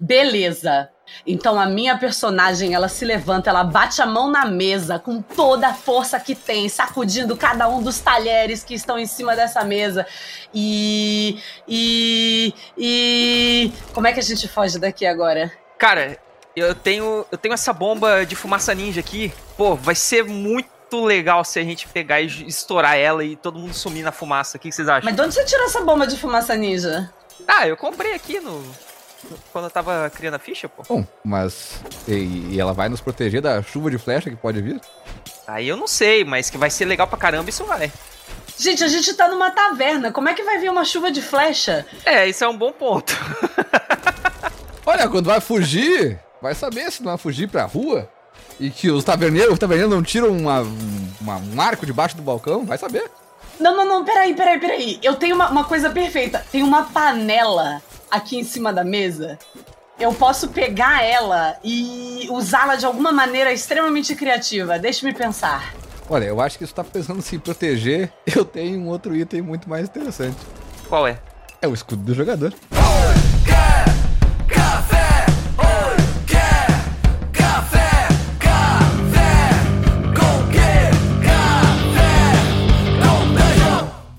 Beleza. Então a minha personagem, ela se levanta, ela bate a mão na mesa com toda a força que tem, sacudindo cada um dos talheres que estão em cima dessa mesa. E e e como é que a gente foge daqui agora? Cara, eu tenho eu tenho essa bomba de fumaça ninja aqui. Pô, vai ser muito legal se a gente pegar e estourar ela e todo mundo sumir na fumaça. O que vocês acham? Mas de onde você tirou essa bomba de fumaça ninja? Ah, eu comprei aqui no. Quando eu tava criando a ficha, pô. Bom, mas. E, e ela vai nos proteger da chuva de flecha que pode vir? Aí eu não sei, mas que vai ser legal pra caramba, isso vai. Gente, a gente tá numa taverna. Como é que vai vir uma chuva de flecha? É, isso é um bom ponto. Olha, quando vai fugir, vai saber se não vai fugir pra rua. E que os taverneiros, os taverneiros não tiram uma, uma, um arco debaixo do balcão, vai saber. Não, não, não, peraí, peraí, peraí. Eu tenho uma, uma coisa perfeita. Tem uma panela aqui em cima da mesa. Eu posso pegar ela e usá-la de alguma maneira extremamente criativa. Deixe-me pensar. Olha, eu acho que isso tá pensando em se proteger. Eu tenho um outro item muito mais interessante. Qual é? É o escudo do jogador.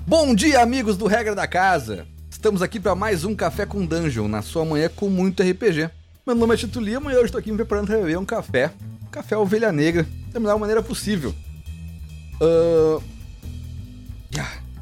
Bom dia, amigos do Regra da Casa! Estamos aqui para mais um Café com Dungeon, na sua manhã com muito RPG. Meu nome é Tito Lima e hoje estou aqui me preparando para beber um café. Café Ovelha Negra, da melhor maneira possível. Uh...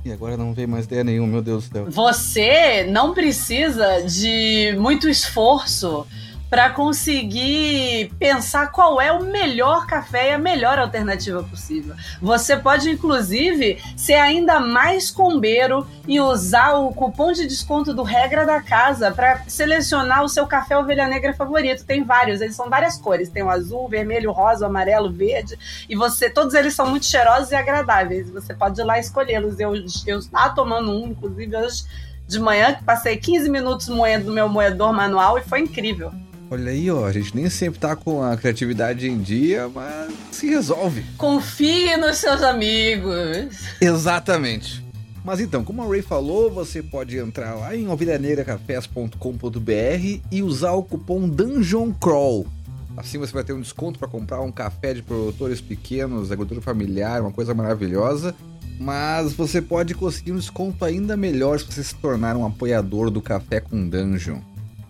E agora não veio mais ideia nenhuma, meu Deus do céu. Você não precisa de muito esforço para conseguir pensar qual é o melhor café e a melhor alternativa possível. Você pode, inclusive, ser ainda mais combeiro e usar o cupom de desconto do Regra da Casa para selecionar o seu café ovelha negra favorito. Tem vários, eles são várias cores. Tem o azul, vermelho, rosa, amarelo, verde. E você, todos eles são muito cheirosos e agradáveis. Você pode ir lá escolhê-los. Eu, estava tomando um, inclusive, hoje de manhã, que passei 15 minutos moendo no meu moedor manual e foi incrível. Olha aí, ó, a gente nem sempre tá com a criatividade em dia, mas se resolve. Confie nos seus amigos. Exatamente. Mas então, como a Ray falou, você pode entrar lá em ovelhanegracafés.com.br e usar o cupom Dungeon Crawl. Assim você vai ter um desconto para comprar um café de produtores pequenos, agricultura familiar, uma coisa maravilhosa. Mas você pode conseguir um desconto ainda melhor se você se tornar um apoiador do Café com Dungeon.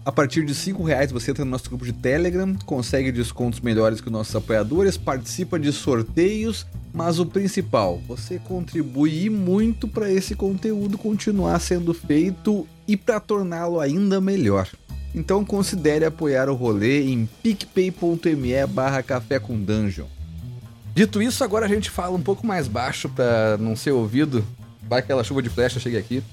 A partir de 5 reais você entra no nosso grupo de Telegram, consegue descontos melhores que os nossos apoiadores, participa de sorteios, mas o principal, você contribui muito para esse conteúdo continuar sendo feito e para torná-lo ainda melhor. Então considere apoiar o rolê em picpay.me barra café com dungeon. Dito isso, agora a gente fala um pouco mais baixo para não ser ouvido. Vai que aquela chuva de flecha chegue aqui.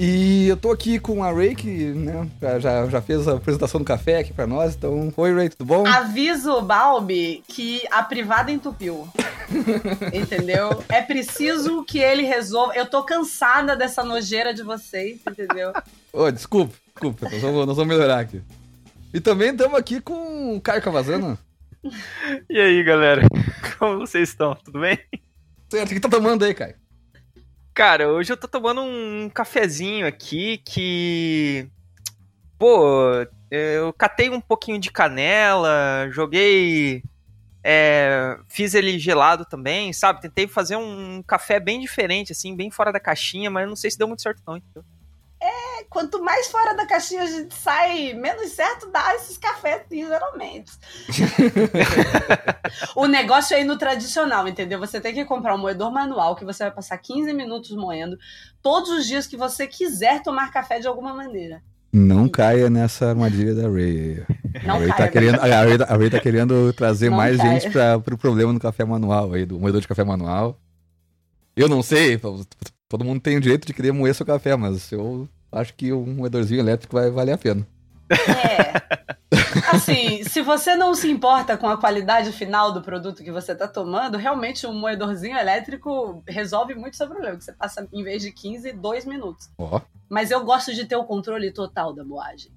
E eu tô aqui com a Ray, que né, já, já fez a apresentação do café aqui pra nós. Então, oi Ray, tudo bom? Aviso o Balbi que a privada entupiu. entendeu? É preciso que ele resolva. Eu tô cansada dessa nojeira de vocês, entendeu? Ô, oh, desculpa, desculpa, nós vamos, nós vamos melhorar aqui. E também estamos aqui com o Caio Cavazana. e aí, galera? Como vocês estão? Tudo bem? Certo, o que tá tomando aí, Caio? Cara, hoje eu tô tomando um cafezinho aqui que. Pô, eu catei um pouquinho de canela, joguei. É, fiz ele gelado também, sabe? Tentei fazer um café bem diferente, assim, bem fora da caixinha, mas não sei se deu muito certo, não, entendeu? Quanto mais fora da caixinha a gente sai, menos certo dá esses cafés, geralmente. o negócio é ir no tradicional, entendeu? Você tem que comprar um moedor manual que você vai passar 15 minutos moendo todos os dias que você quiser tomar café de alguma maneira. Não caia nessa armadilha da Ray. Não a Ray, tá caia, tá querendo, a, Ray, a Ray tá querendo trazer mais caia. gente para o pro problema do café manual aí, do moedor de café manual. Eu não sei, Todo mundo tem o direito de querer moer seu café, mas eu acho que um moedorzinho elétrico vai valer a pena. É. Assim, se você não se importa com a qualidade final do produto que você está tomando, realmente um moedorzinho elétrico resolve muito seu problema. Que você passa, em vez de 15, 2 minutos. Oh. Mas eu gosto de ter o controle total da moagem.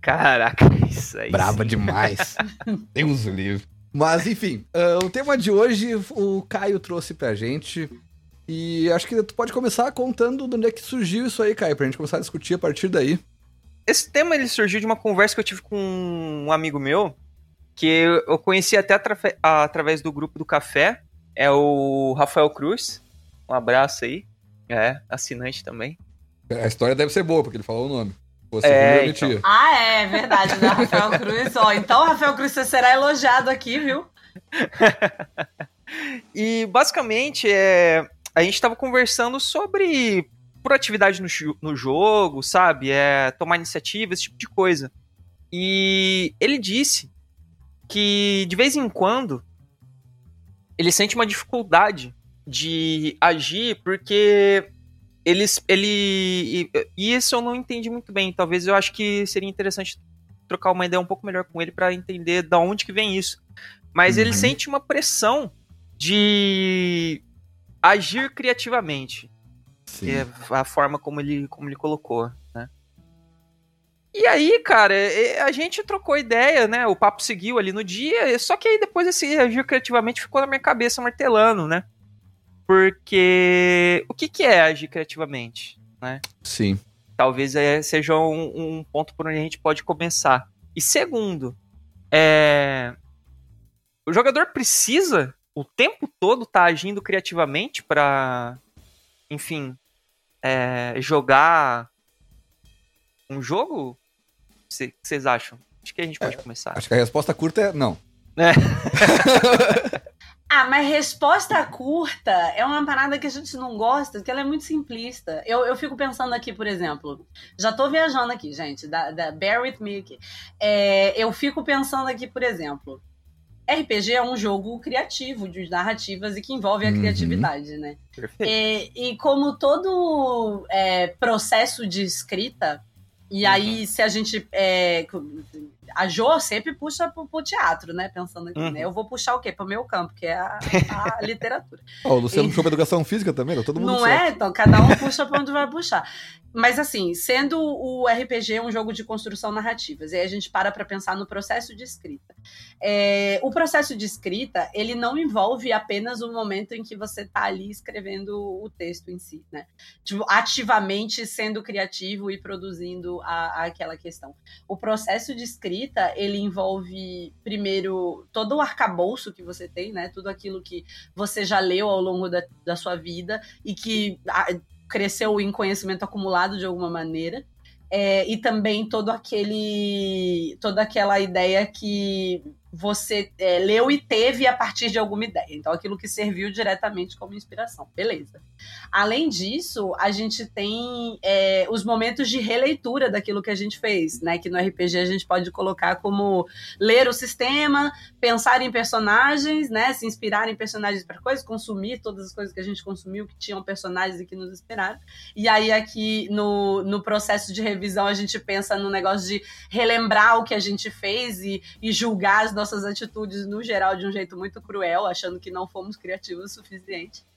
Caraca, isso aí. Brava demais. Deus livre. Mas enfim, uh, o tema de hoje o Caio trouxe pra gente e acho que tu pode começar contando de onde é que surgiu isso aí, Caio, pra gente começar a discutir a partir daí. esse tema ele surgiu de uma conversa que eu tive com um amigo meu, que eu conheci até através do grupo do café, é o Rafael Cruz. Um abraço aí. É, assinante também. A história deve ser boa, porque ele falou o nome. Você é, então. Ah, é, verdade, né? Rafael Cruz. Ó, então, Rafael Cruz, você será elogiado aqui, viu? e basicamente, é, a gente estava conversando sobre proatividade no, no jogo, sabe? É, tomar iniciativa, esse tipo de coisa. E ele disse que de vez em quando ele sente uma dificuldade de agir porque eles ele e isso eu não entendi muito bem. Talvez eu acho que seria interessante trocar uma ideia um pouco melhor com ele para entender da onde que vem isso. Mas uhum. ele sente uma pressão de agir criativamente. Sim. é a forma como ele como ele colocou, né? E aí, cara, a gente trocou ideia, né? O papo seguiu ali no dia, só que aí depois esse agir criativamente ficou na minha cabeça martelando, né? Porque o que, que é agir criativamente, né? Sim. Talvez é, seja um, um, ponto por onde a gente pode começar. E segundo, é... o jogador precisa o tempo todo tá agindo criativamente para, enfim, é, jogar um jogo? O que vocês acham? Acho que a gente pode é, começar. Acho que a resposta curta é não. É. Ah, mas resposta curta é uma parada que a gente não gosta, porque ela é muito simplista. Eu, eu fico pensando aqui, por exemplo, já tô viajando aqui, gente, da, da Bear With Me aqui. É, eu fico pensando aqui, por exemplo, RPG é um jogo criativo de narrativas e que envolve a uhum. criatividade, né? Perfeito. E, e como todo é, processo de escrita, e uhum. aí se a gente é, a Jo sempre puxa pro, pro teatro, né? Pensando aqui, uhum. né? Eu vou puxar o quê? Pro meu campo, que é a, a literatura. oh, o Luciano e... puxou pra educação física também, tá todo mundo Não certo. é? Então, cada um puxa pra onde vai puxar. Mas assim, sendo o RPG um jogo de construção narrativas, e aí a gente para para pensar no processo de escrita. É, o processo de escrita, ele não envolve apenas o momento em que você está ali escrevendo o texto em si, né? Tipo, ativamente sendo criativo e produzindo a, a aquela questão. O processo de escrita, ele envolve, primeiro, todo o arcabouço que você tem, né? Tudo aquilo que você já leu ao longo da, da sua vida e que cresceu em conhecimento acumulado de alguma maneira. É, e também todo aquele toda aquela ideia que você é, leu e teve a partir de alguma ideia. Então, aquilo que serviu diretamente como inspiração. Beleza. Além disso, a gente tem é, os momentos de releitura daquilo que a gente fez, né? Que no RPG a gente pode colocar como ler o sistema, pensar em personagens, né? Se inspirar em personagens para coisas, consumir todas as coisas que a gente consumiu que tinham personagens e que nos inspiraram. E aí, aqui no, no processo de revisão, a gente pensa no negócio de relembrar o que a gente fez e, e julgar as nossas atitudes no geral de um jeito muito cruel, achando que não fomos criativos o suficiente.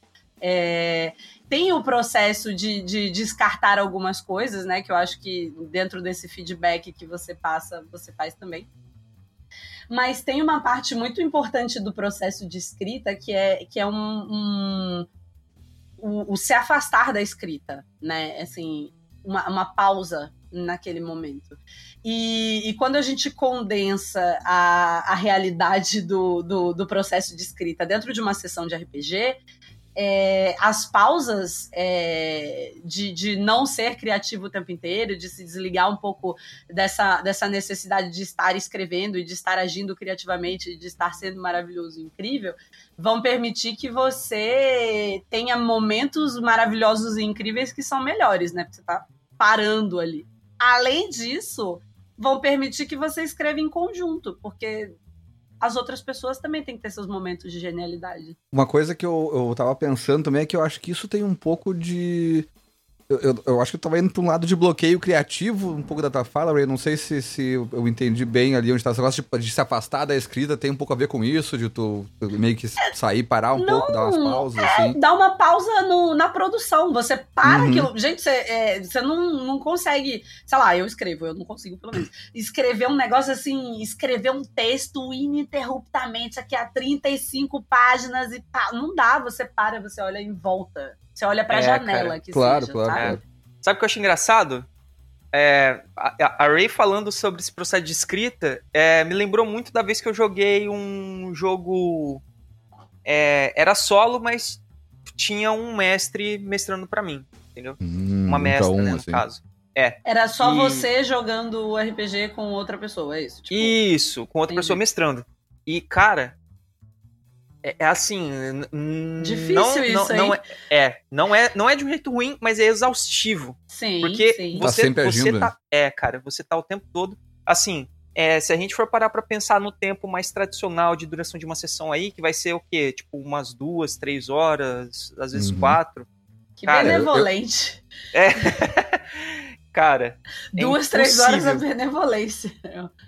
É, tem o processo de, de, descartar algumas coisas, né? Que eu acho que dentro desse feedback que você passa, você faz também. Mas tem uma parte muito importante do processo de escrita que é, que é um, um o, o, se afastar da escrita, né? Assim, uma, uma pausa naquele momento. E, e, quando a gente condensa a, a realidade do, do, do, processo de escrita dentro de uma sessão de RPG, é, as pausas é, de, de não ser criativo o tempo inteiro, de se desligar um pouco dessa, dessa necessidade de estar escrevendo e de estar agindo criativamente, de estar sendo maravilhoso e incrível, vão permitir que você tenha momentos maravilhosos e incríveis que são melhores, né? Porque você está parando ali. Além disso, vão permitir que você escreva em conjunto, porque as outras pessoas também têm que ter seus momentos de genialidade. Uma coisa que eu, eu tava pensando também é que eu acho que isso tem um pouco de eu, eu, eu, acho que eu tava indo pra um lado de bloqueio criativo, um pouco da tua fala, Ray. Não sei se, se eu entendi bem ali onde tá. Esse negócio de, de, se afastar da escrita tem um pouco a ver com isso, de tu meio que sair, parar um não, pouco, dar umas pausas, é, assim. Dá uma pausa no, na produção. Você para uhum. aquilo. Gente, você, é, você não, não consegue. Sei lá, eu escrevo, eu não consigo, pelo menos. Escrever um negócio assim, escrever um texto ininterruptamente aqui a 35 páginas e pá. Não dá, você para, você olha em volta. Você olha pra é, janela cara, que claro, seja, claro, sabe? Claro. Sabe o que eu acho engraçado? é, a, a Ray falando sobre esse processo de escrita é, me lembrou muito da vez que eu joguei um jogo. É, era solo, mas tinha um mestre mestrando para mim, entendeu? Hum, Uma mestra, um, né, no assim. caso. É. Era só E- você jogando o RPG com outra pessoa, é isso? Tipo, Isso, com outra entendi. pessoa mestrando. E, cara, é, é assim. Difícil não, isso, não, hein? não é, é, não é, não é de um jeito ruim, mas é exaustivo. Sim, Porque sim. Tá você, sempre você agindo, tá. É, cara, você tá o tempo todo. Assim, é, se a gente for parar pra pensar no tempo mais tradicional de duração de uma sessão aí, que vai ser o quê? Tipo, umas duas, três horas, às vezes Uhum. quatro. Que Cara, eu- benevolente. É. cara, É Duas, três horas é impossível. benevolência.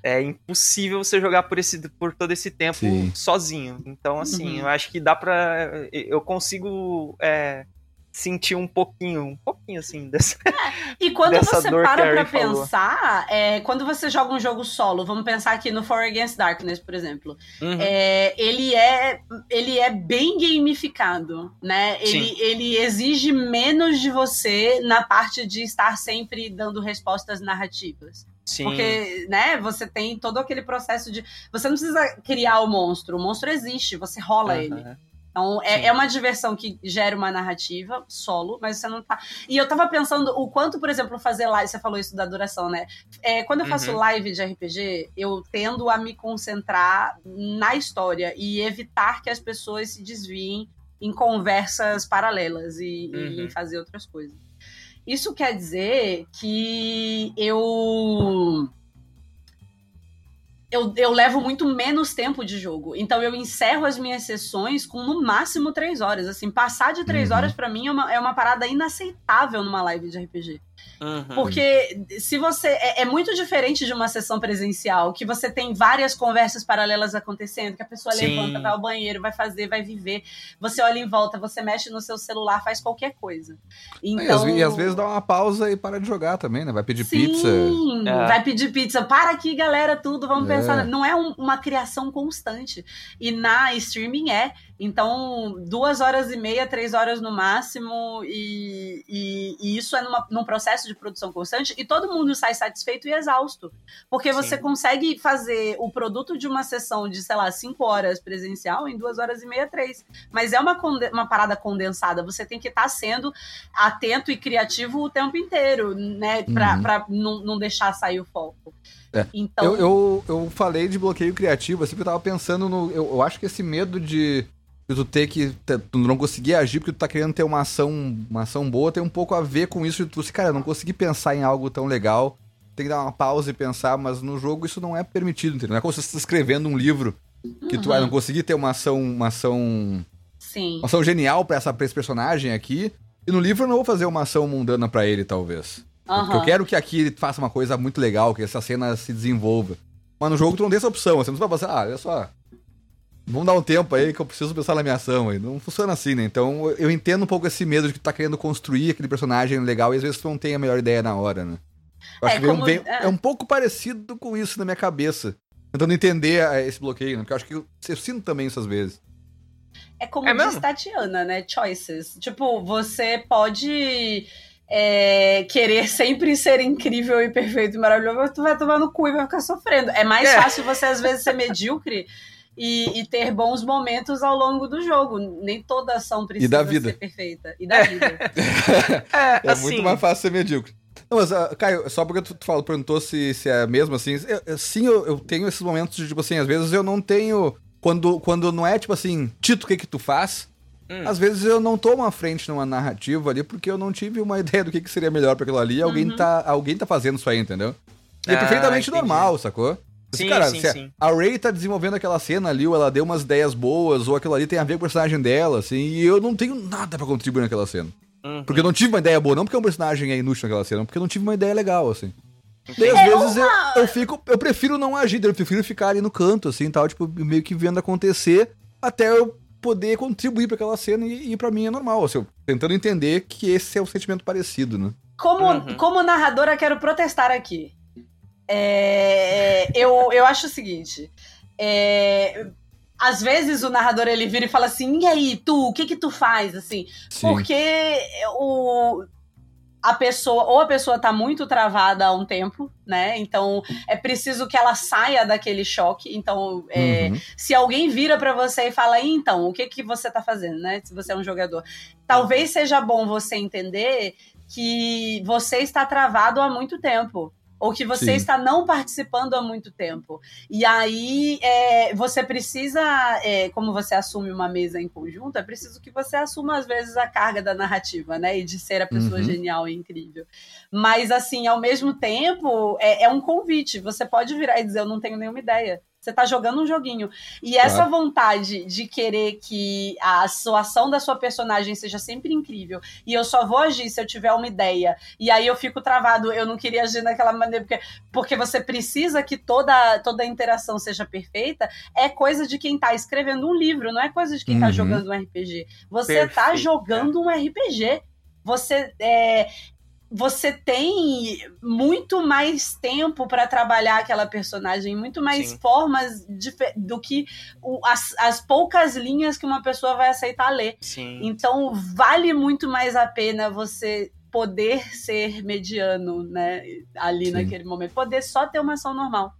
é impossível você jogar por, esse, por todo esse tempo Sim. sozinho. Então, assim, Uhum. eu acho que dá pra. Eu consigo é, sentir um pouquinho, um pouquinho assim, dessa. E quando você para pra pensar, é, quando você joga um jogo solo, vamos pensar aqui no For Against Darkness, por exemplo. Uhum. É, ele, é, ele é bem gamificado, né? Ele, Sim. ele exige menos de você na parte de estar sempre dando respostas narrativas. Sim. Porque, né, você tem todo aquele processo de. Você não precisa criar o monstro, o monstro existe, você rola Aham. ele. Então, é, é uma diversão que gera uma narrativa solo, mas você não tá. E eu tava pensando o quanto, por exemplo, fazer live. Você falou isso da duração, né? É, quando eu faço Uhum. live de RPG, eu tendo a me concentrar na história e evitar que as pessoas se desviem em conversas paralelas e, e Uhum. em fazer outras coisas. Isso quer dizer que eu eu, eu levo muito menos tempo de jogo. Então eu encerro as minhas sessões com no máximo três horas. Assim, passar de três Uhum. horas pra mim é uma, é uma parada inaceitável numa live de RPG. Uhum. Porque se você. É, é muito diferente de uma sessão presencial, que você tem várias conversas paralelas acontecendo, que a pessoa Sim. levanta, vai ao banheiro, vai fazer, vai viver. Você olha em volta, você mexe no seu celular, faz qualquer coisa. E, às, Então, e às vezes dá uma pausa e para de jogar também, né? Vai pedir Sim, pizza. É. vai pedir pizza. Para aqui, galera, tudo, vamos É. pensar. Não é um- uma criação constante. E na streaming é. Então, duas horas e meia, três horas no máximo, e, e- e isso é numa- num processo de produção constante, e todo mundo sai satisfeito e exausto. Porque você Sim. consegue fazer o produto de uma sessão de, sei lá, cinco horas presencial em duas horas e meia, três. Mas é uma, uma parada condensada. Você tem que estar sendo atento e criativo o tempo inteiro, né? Pra, Uhum. pra não, não deixar sair o foco. É. Então, Eu, eu, eu falei de bloqueio criativo, assim, porque eu tava pensando no. Eu, eu acho que esse medo de tu ter que. Tu não conseguir agir porque tu tá querendo ter uma ação, uma ação boa, tem um pouco a ver com isso de tu, assim, cara, eu não consegui pensar em algo tão legal. Tem que dar uma pausa e pensar, mas no jogo isso não é permitido, entendeu? Não é como se você tá escrevendo um livro que tu Uhum. ah, não consegui ter uma ação, uma ação sim. uma ação genial pra, essa, pra esse personagem aqui. E no livro eu não vou fazer uma ação mundana pra ele, talvez. Porque eu quero que aqui ele faça uma coisa muito legal, que essa cena se desenvolva. Mas no jogo tu não tem essa opção. Você não vai pensar, ah, olha só. Vamos dar um tempo aí que eu preciso pensar na minha ação. aí. Não funciona assim, né? Então eu- entendo um pouco esse medo de que tu tá querendo construir aquele personagem legal e às vezes tu não tem a melhor ideia na hora, né? Eu acho É, que um- como- vem- é. é um pouco parecido com isso na minha cabeça. Tentando entender eh, esse bloqueio, né? Porque eu acho que eu, eu sinto também isso às vezes. É como É diz? Tatiana, né? Choices. Tipo, você pode é, querer sempre ser incrível e perfeito e maravilhoso, mas tu vai tomar no cu e vai ficar sofrendo. É mais É. fácil você, às vezes, ser medíocre e, e ter bons momentos ao longo do jogo. Nem toda ação precisa da vida. ser perfeita. E da vida. É, É assim, muito mais fácil ser medíocre. Não, mas, ah, Caio, só porque tu, tu falou, perguntou se, se é mesmo assim. eu- eu- sim, eu, eu tenho esses momentos de, tipo assim, às vezes eu não tenho. Quando, quando não é, tipo assim, Tito, o que que tu faz? Hum. Às vezes eu não tomo a frente numa narrativa ali porque eu não tive uma ideia do que, que seria melhor pra aquilo ali. Alguém, Uhum. tá, alguém tá fazendo isso aí, entendeu? E é Ah, perfeitamente entendi. normal, sacou? Mas, Sim, cara, sim, se a- sim. a Ray tá desenvolvendo aquela cena ali, ou ela deu umas ideias boas, ou aquilo ali tem a ver com o personagem dela, assim, e eu não tenho nada pra contribuir naquela cena. Uhum. Porque eu não tive uma ideia boa, não porque o personagem é inútil naquela cena, porque eu não tive uma ideia legal, assim. Daí, às É vezes, eu, eu fico. Eu prefiro não agir, eu prefiro ficar ali no canto, assim, tal, tipo, meio que vendo acontecer, até eu poder contribuir pra aquela cena, e, e pra mim é normal, assim, eu tentando entender que esse é o sentimento parecido, né? Como, Uhum. como narradora, quero protestar aqui. É, eu, eu acho o seguinte. é, às vezes o narrador ele vira e fala assim: e aí, tu, o que que tu faz? Assim, Sim. porque o, a pessoa, ou a pessoa tá muito travada há um tempo, né? Então é preciso que ela saia daquele choque. Então, é, uhum. se alguém vira para você e fala, então, o que que você tá fazendo, né? Se você é um jogador, talvez seja bom você entender que você está travado há muito tempo ou que você Sim. está não participando há muito tempo. E aí é, você precisa, é, como você assume uma mesa em conjunto, é preciso que você assuma às vezes a carga da narrativa, né? E de ser a pessoa uhum. genial e incrível. Mas assim, ao mesmo tempo, é, é um convite. Você pode virar e dizer, eu não tenho nenhuma ideia. Você está jogando um joguinho. E essa claro. vontade de querer que a ação da sua personagem seja sempre incrível e eu só vou agir se eu tiver uma ideia. E aí eu fico travado, eu não queria agir daquela maneira, porque, porque você precisa que toda, toda a interação seja perfeita, é coisa de quem está escrevendo um livro, não é coisa de quem está uhum. jogando um RPG. Você está jogando um RPG. Você é, você tem muito mais tempo para trabalhar aquela personagem, muito mais Sim. formas de, do que o, as, as, poucas linhas que uma pessoa vai aceitar ler. Sim. Então, vale muito mais a pena você poder ser mediano, né, ali Sim. naquele momento, poder só ter uma ação normal.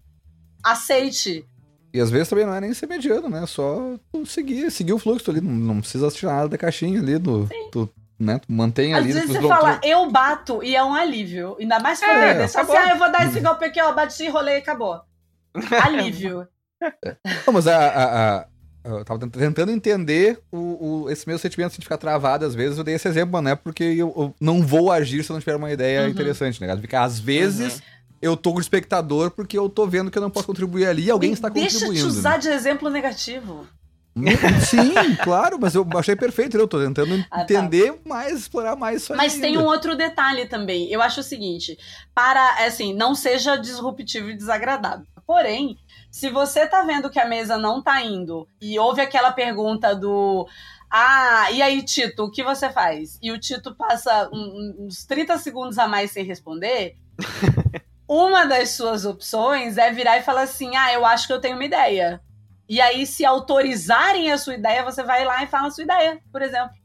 Aceite. E às vezes também não é nem ser mediano, né? Só seguir, seguir o fluxo ali. Não, não precisa tirar nada da caixinha ali do, do né? mantém Às ali. Às vezes você fala, eu bato, e é um alívio. Ainda mais quando é, é só assim, ah, eu vou dar esse golpe aqui, ó, bati, rolei e acabou. Alívio. Não, mas a, a, a, eu tava tentando entender o, o, esse meu sentimento de ficar travado às vezes. Eu dei esse exemplo, né? Porque eu, eu não vou agir se eu não tiver uma ideia uhum. interessante, né? Ficar, às vezes. Uhum. Eu tô com o espectador porque eu tô vendo que eu não posso contribuir ali e alguém está deixa contribuindo. Deixa eu te usar né? de exemplo negativo. Sim, claro, mas eu achei perfeito, eu tô tentando ah, tá. entender mais, explorar mais isso Mas ainda. tem um outro detalhe também. Eu acho o seguinte, para, assim, não seja disruptivo e desagradável. Porém, se você tá vendo que a mesa não tá indo e houve aquela pergunta do ah, e aí, Tito, o que você faz? E o Tito passa uns 30 segundos a mais sem responder. uma das suas opções é virar e falar assim: ah, eu acho que eu tenho uma ideia. E aí, se autorizarem a sua ideia, você vai lá e fala a sua ideia, por exemplo.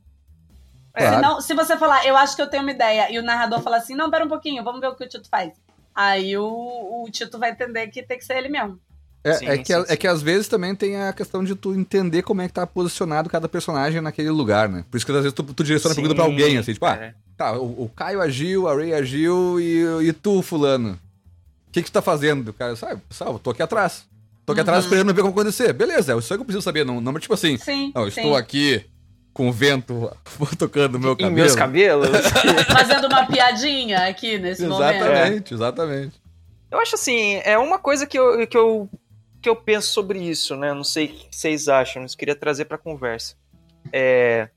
É. Se, não, se você falar, eu acho que eu tenho uma ideia, e o narrador falar assim, não, pera um pouquinho, vamos ver o que o Tito faz. Aí o, o Tito vai entender que tem que ser ele mesmo. É, sim, é, que, sim, sim. é que às vezes também tem a questão de tu entender como é que tá posicionado cada personagem naquele lugar, né? Por isso que às vezes tu, tu direciona a pergunta pra alguém, assim, tipo, ah, é. tá, o, o, Caio agiu, a Ray agiu e, e tu, fulano. O que que tu tá fazendo? O cara, sabe, pessoal, eu tô aqui atrás. Tô aqui uhum. atrás esperando ver como acontecer. Beleza, é isso que eu preciso saber. Não, não tipo assim, sim, não, estou sim. aqui com o vento tocando meu cabelo. Em meus cabelos. Fazendo uma piadinha aqui nesse exatamente, momento. Exatamente, exatamente. Eu acho assim, é uma coisa que eu, que eu, que eu penso sobre isso, né? Não sei o que vocês acham, mas queria trazer pra conversa. É...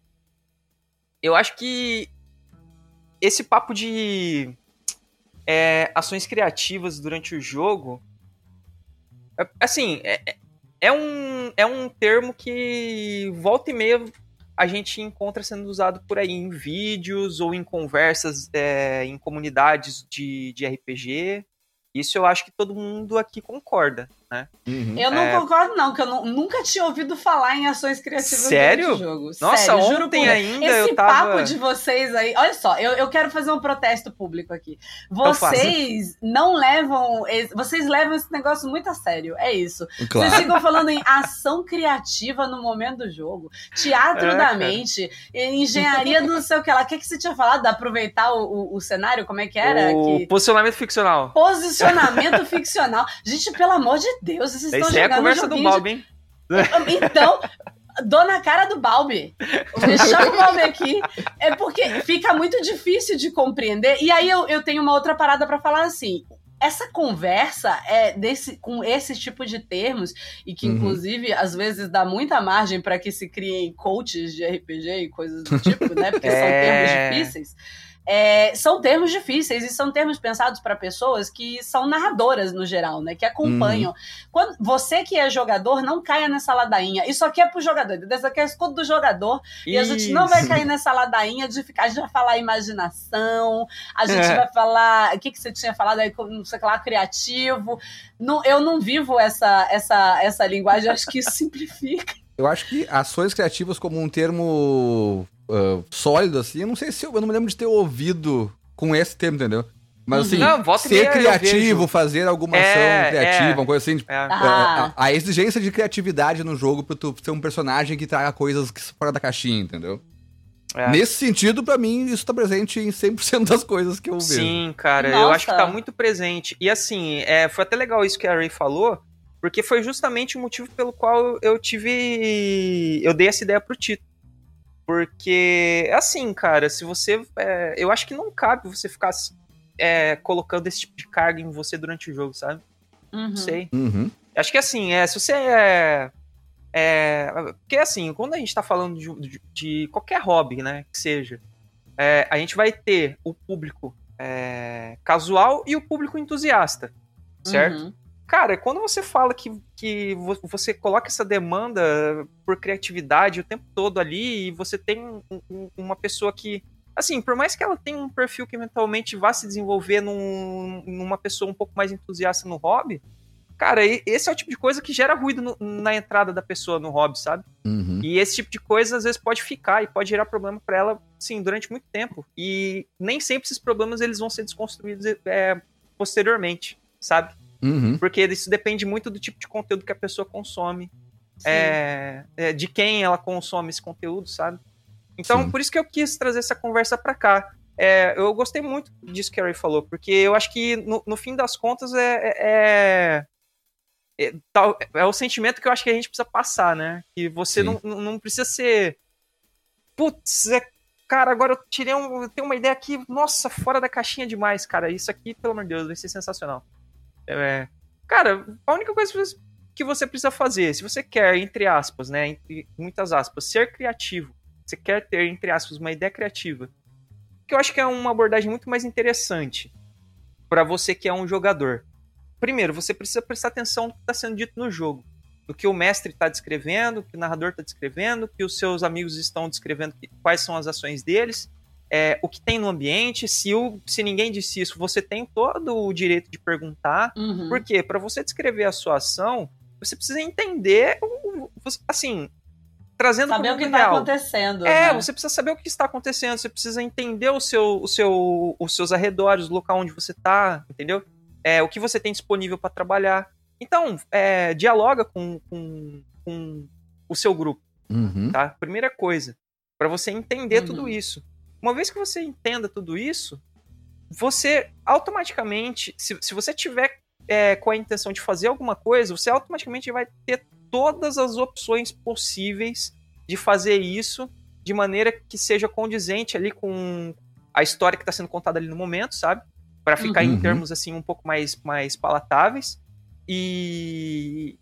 Eu acho que esse papo de é, ações criativas durante o jogo assim, é, é, é, um, é um termo que volta e meia a gente encontra sendo usado por aí em vídeos ou em conversas é, em comunidades de, de RPG. Isso eu acho que todo mundo aqui concorda né? Uhum. Eu não é... concordo, não, que eu não, nunca tinha ouvido falar em ações criativas Sério? jogo. Nossa, Sério, ontem ainda Esse eu tava... papo de vocês aí... Olha só, eu, eu quero fazer um protesto público aqui. Vocês não levam... Vocês levam esse negócio muito a sério, é isso. Claro. Vocês ficam falando em ação criativa no momento do jogo, teatro é, da cara. mente, engenharia do não sei o que lá. O que, que você tinha falado? De aproveitar o, o, o cenário? Como é que era? O que... posicionamento ficcional. Posicionamento ficcional. Gente, pelo amor de Deus, vocês estão jogando é a conversa do Balbi, hein? Então, dona cara do Balbi. Deixar o Balbi aqui. É porque fica muito difícil de compreender. E aí eu, eu tenho uma outra parada para falar assim. Essa conversa é desse, com esse tipo de termos, e que, uhum. inclusive, às vezes dá muita margem para que se criem coaches de RPG e coisas do tipo, né? Porque é... são termos difíceis é, são termos difíceis e são termos pensados para pessoas que são narradoras no geral, né? Que acompanham. Uhum. Quando você que é jogador, não caia nessa ladainha. Isso aqui é pro jogador, isso aqui é escudo do jogador. Isso. E a gente não vai cair nessa ladainha de ficar. A gente vai falar imaginação, a gente é. vai falar. O que, que você tinha falado aí, não sei lá, criativo. Não, eu não vivo essa, essa, essa linguagem, acho que isso simplifica. Eu acho que ações criativas como um termo uh, sólido, assim, eu não sei se eu, eu não me lembro de ter ouvido com esse termo, entendeu? Mas assim, Não, ser eu criativo, fazer alguma É, ação criativa, é. uma coisa assim. tipo, É. é, Ah. a, a exigência de criatividade no jogo pra tu ser um personagem que traga coisas que fora da caixinha, entendeu? É. Nesse sentido, pra mim, isso tá presente em 100% das coisas que eu vejo. Sim, cara, eu Nossa. acho que tá muito presente. E assim, é, foi até legal isso que a Ray falou, porque foi justamente o motivo pelo qual eu tive. Eu dei essa ideia pro Tito. Porque, assim, cara, se você. é, eu acho que não cabe você ficar é, colocando esse tipo de carga em você durante o jogo, sabe? Uhum. Não sei. Uhum. Acho que assim, é, se você é. é porque assim, quando a gente tá falando de, de- de qualquer hobby, né, que seja, é, a gente vai ter o público é, casual e o público entusiasta, certo? Uhum. Cara, quando você fala que, que vo- você coloca essa demanda por criatividade o tempo todo ali e você tem um- um- uma pessoa que, assim, por mais que ela tenha um perfil que eventualmente vá se desenvolver num- numa pessoa um pouco mais entusiasta no hobby, cara, esse é o tipo de coisa que gera ruído no- na entrada da pessoa no hobby, sabe? Uhum. E esse tipo de coisa às vezes pode ficar e pode gerar problema pra ela, sim, durante muito tempo. E nem sempre esses problemas eles vão ser desconstruídos é, posteriormente, sabe? Uhum. Porque isso depende muito do tipo de conteúdo que a pessoa consome, é, é, de quem ela consome esse conteúdo, sabe? Então, Sim. por isso que eu quis trazer essa conversa pra cá. É, eu gostei muito disso que a Ray falou, porque eu acho que no, no fim das contas é, é, é, tal- é o sentimento que eu acho que a gente precisa passar, né? Que você Sim. não não precisa ser. Putz, é, cara, agora eu tirei um. Eu tenho uma ideia aqui, nossa, fora da caixinha demais, cara. Isso aqui, pelo amor de Deus, vai ser sensacional. É, cara, a única coisa que você- precisa fazer, se você quer, entre aspas, né, entre muitas aspas, ser criativo, você quer ter, entre aspas, uma ideia criativa, que eu acho que é uma abordagem muito mais interessante para você que é um jogador. Primeiro, você precisa prestar atenção no que está sendo dito no jogo, no que o mestre está descrevendo, o que o narrador está descrevendo, o que os seus amigos estão descrevendo, quais são as ações deles, é, o que tem no ambiente. Se, o, se ninguém disse isso, você tem todo o direito de perguntar. Uhum. Por quê? Para você descrever a sua ação, você precisa entender, o- assim, trazendo Saber o que tá real. acontecendo. É, né? você precisa saber o que está acontecendo, você precisa entender o seu, o seu, os seus arredores, o local onde você está, entendeu? É, o que você tem disponível para trabalhar. Então, é, dialoga com, com, com o seu grupo, Uhum. tá? Primeira coisa, para você entender Uhum. tudo isso. Uma vez que você entenda tudo isso, você automaticamente, se, se você tiver é, com a intenção de fazer alguma coisa, você automaticamente vai ter todas as opções possíveis de fazer isso de maneira que seja condizente ali com a história que está sendo contada ali no momento, sabe? Para ficar Uhum. em termos assim um pouco mais, mais palatáveis. E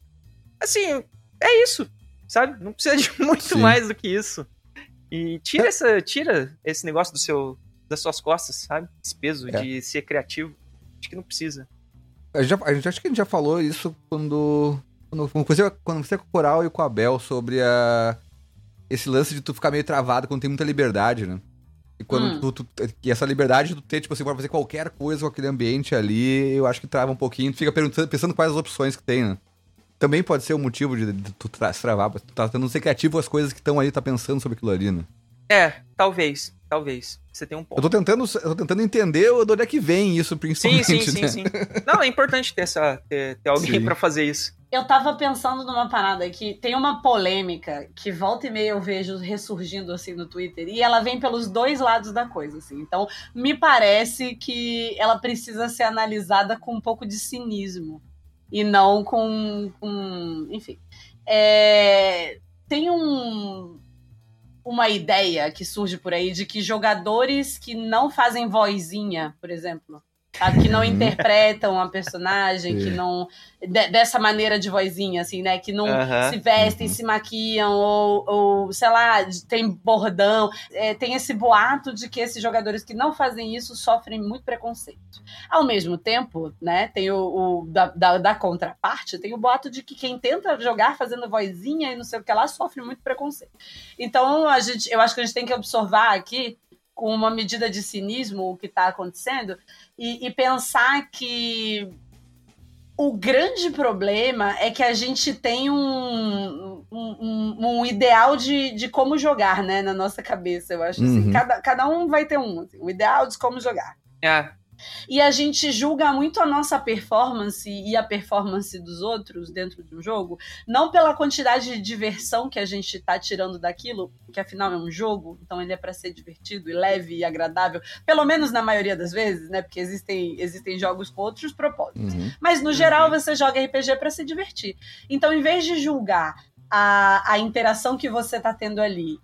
assim, é isso, sabe? Não precisa de muito Sim. mais do que isso. E tira essa, tira esse negócio do seu das suas costas, sabe? Esse peso É. de ser criativo. Acho que não precisa. A gente, já, a gente acho que a gente já falou isso quando. Quando, quando você, quando você é com o Coral e com o Abel sobre a, esse lance de tu ficar meio travado quando tem muita liberdade, né? E quando Hum. tu, tu- E essa liberdade de tu ter, tipo assim, pra fazer qualquer coisa com aquele ambiente ali, eu acho que trava um pouquinho. Tu fica perguntando, pensando quais as opções que tem, né? Também pode ser um motivo de, de tu tra se travar, tu tá tentando ser criativo as coisas que estão ali, tá pensando sobre aquilo ali, né? É, talvez, talvez. Você tem um Eu ponto. tô tentando, eu tô tentando entender de onde é que vem isso, Sim, principalmente. sim, sim, né? sim. Não, é importante ter, essa, ter, ter alguém Sim. pra fazer isso. Eu tava pensando numa parada que tem uma polêmica que volta e meia eu vejo ressurgindo assim no Twitter e ela vem pelos dois lados da coisa, assim. Então, me parece que ela precisa ser analisada com um pouco de cinismo e não com, com enfim. É, tem um uma ideia que surge por aí de que jogadores que não fazem vozinha, por exemplo, sabe? que não Uhum. interpretam a personagem, que Sim. não de- dessa maneira de vozinha, assim, né? Que não se vestem, Uhum. se maquiam, ou, ou, sei lá, tem bordão. É, tem esse boato de que esses jogadores que não fazem isso sofrem muito preconceito. Ao mesmo tempo, né, tem o, o da, da, da contraparte, tem o boato de que quem tenta jogar fazendo vozinha e não sei o que lá sofre muito preconceito. Então, a gente, eu acho que a gente tem que observar aqui com uma medida de cinismo o que está acontecendo e, e pensar que o grande problema é que a gente tem um, um, um- ideal de, de como jogar, né, na nossa cabeça, eu acho assim. Uhum. Cada, cada um vai ter um, assim, o ideal de como jogar. É, E a gente julga muito a nossa performance e a performance dos outros dentro de um jogo, não pela quantidade de diversão que a gente tá tirando daquilo, que afinal é um jogo, então ele é para ser divertido e leve e agradável, pelo menos na maioria das vezes, né? Porque existem, existem jogos com outros propósitos. Uhum. Mas no geral Uhum. você joga RPG para se divertir. Então, em vez de julgar a, a interação que você tá tendo ali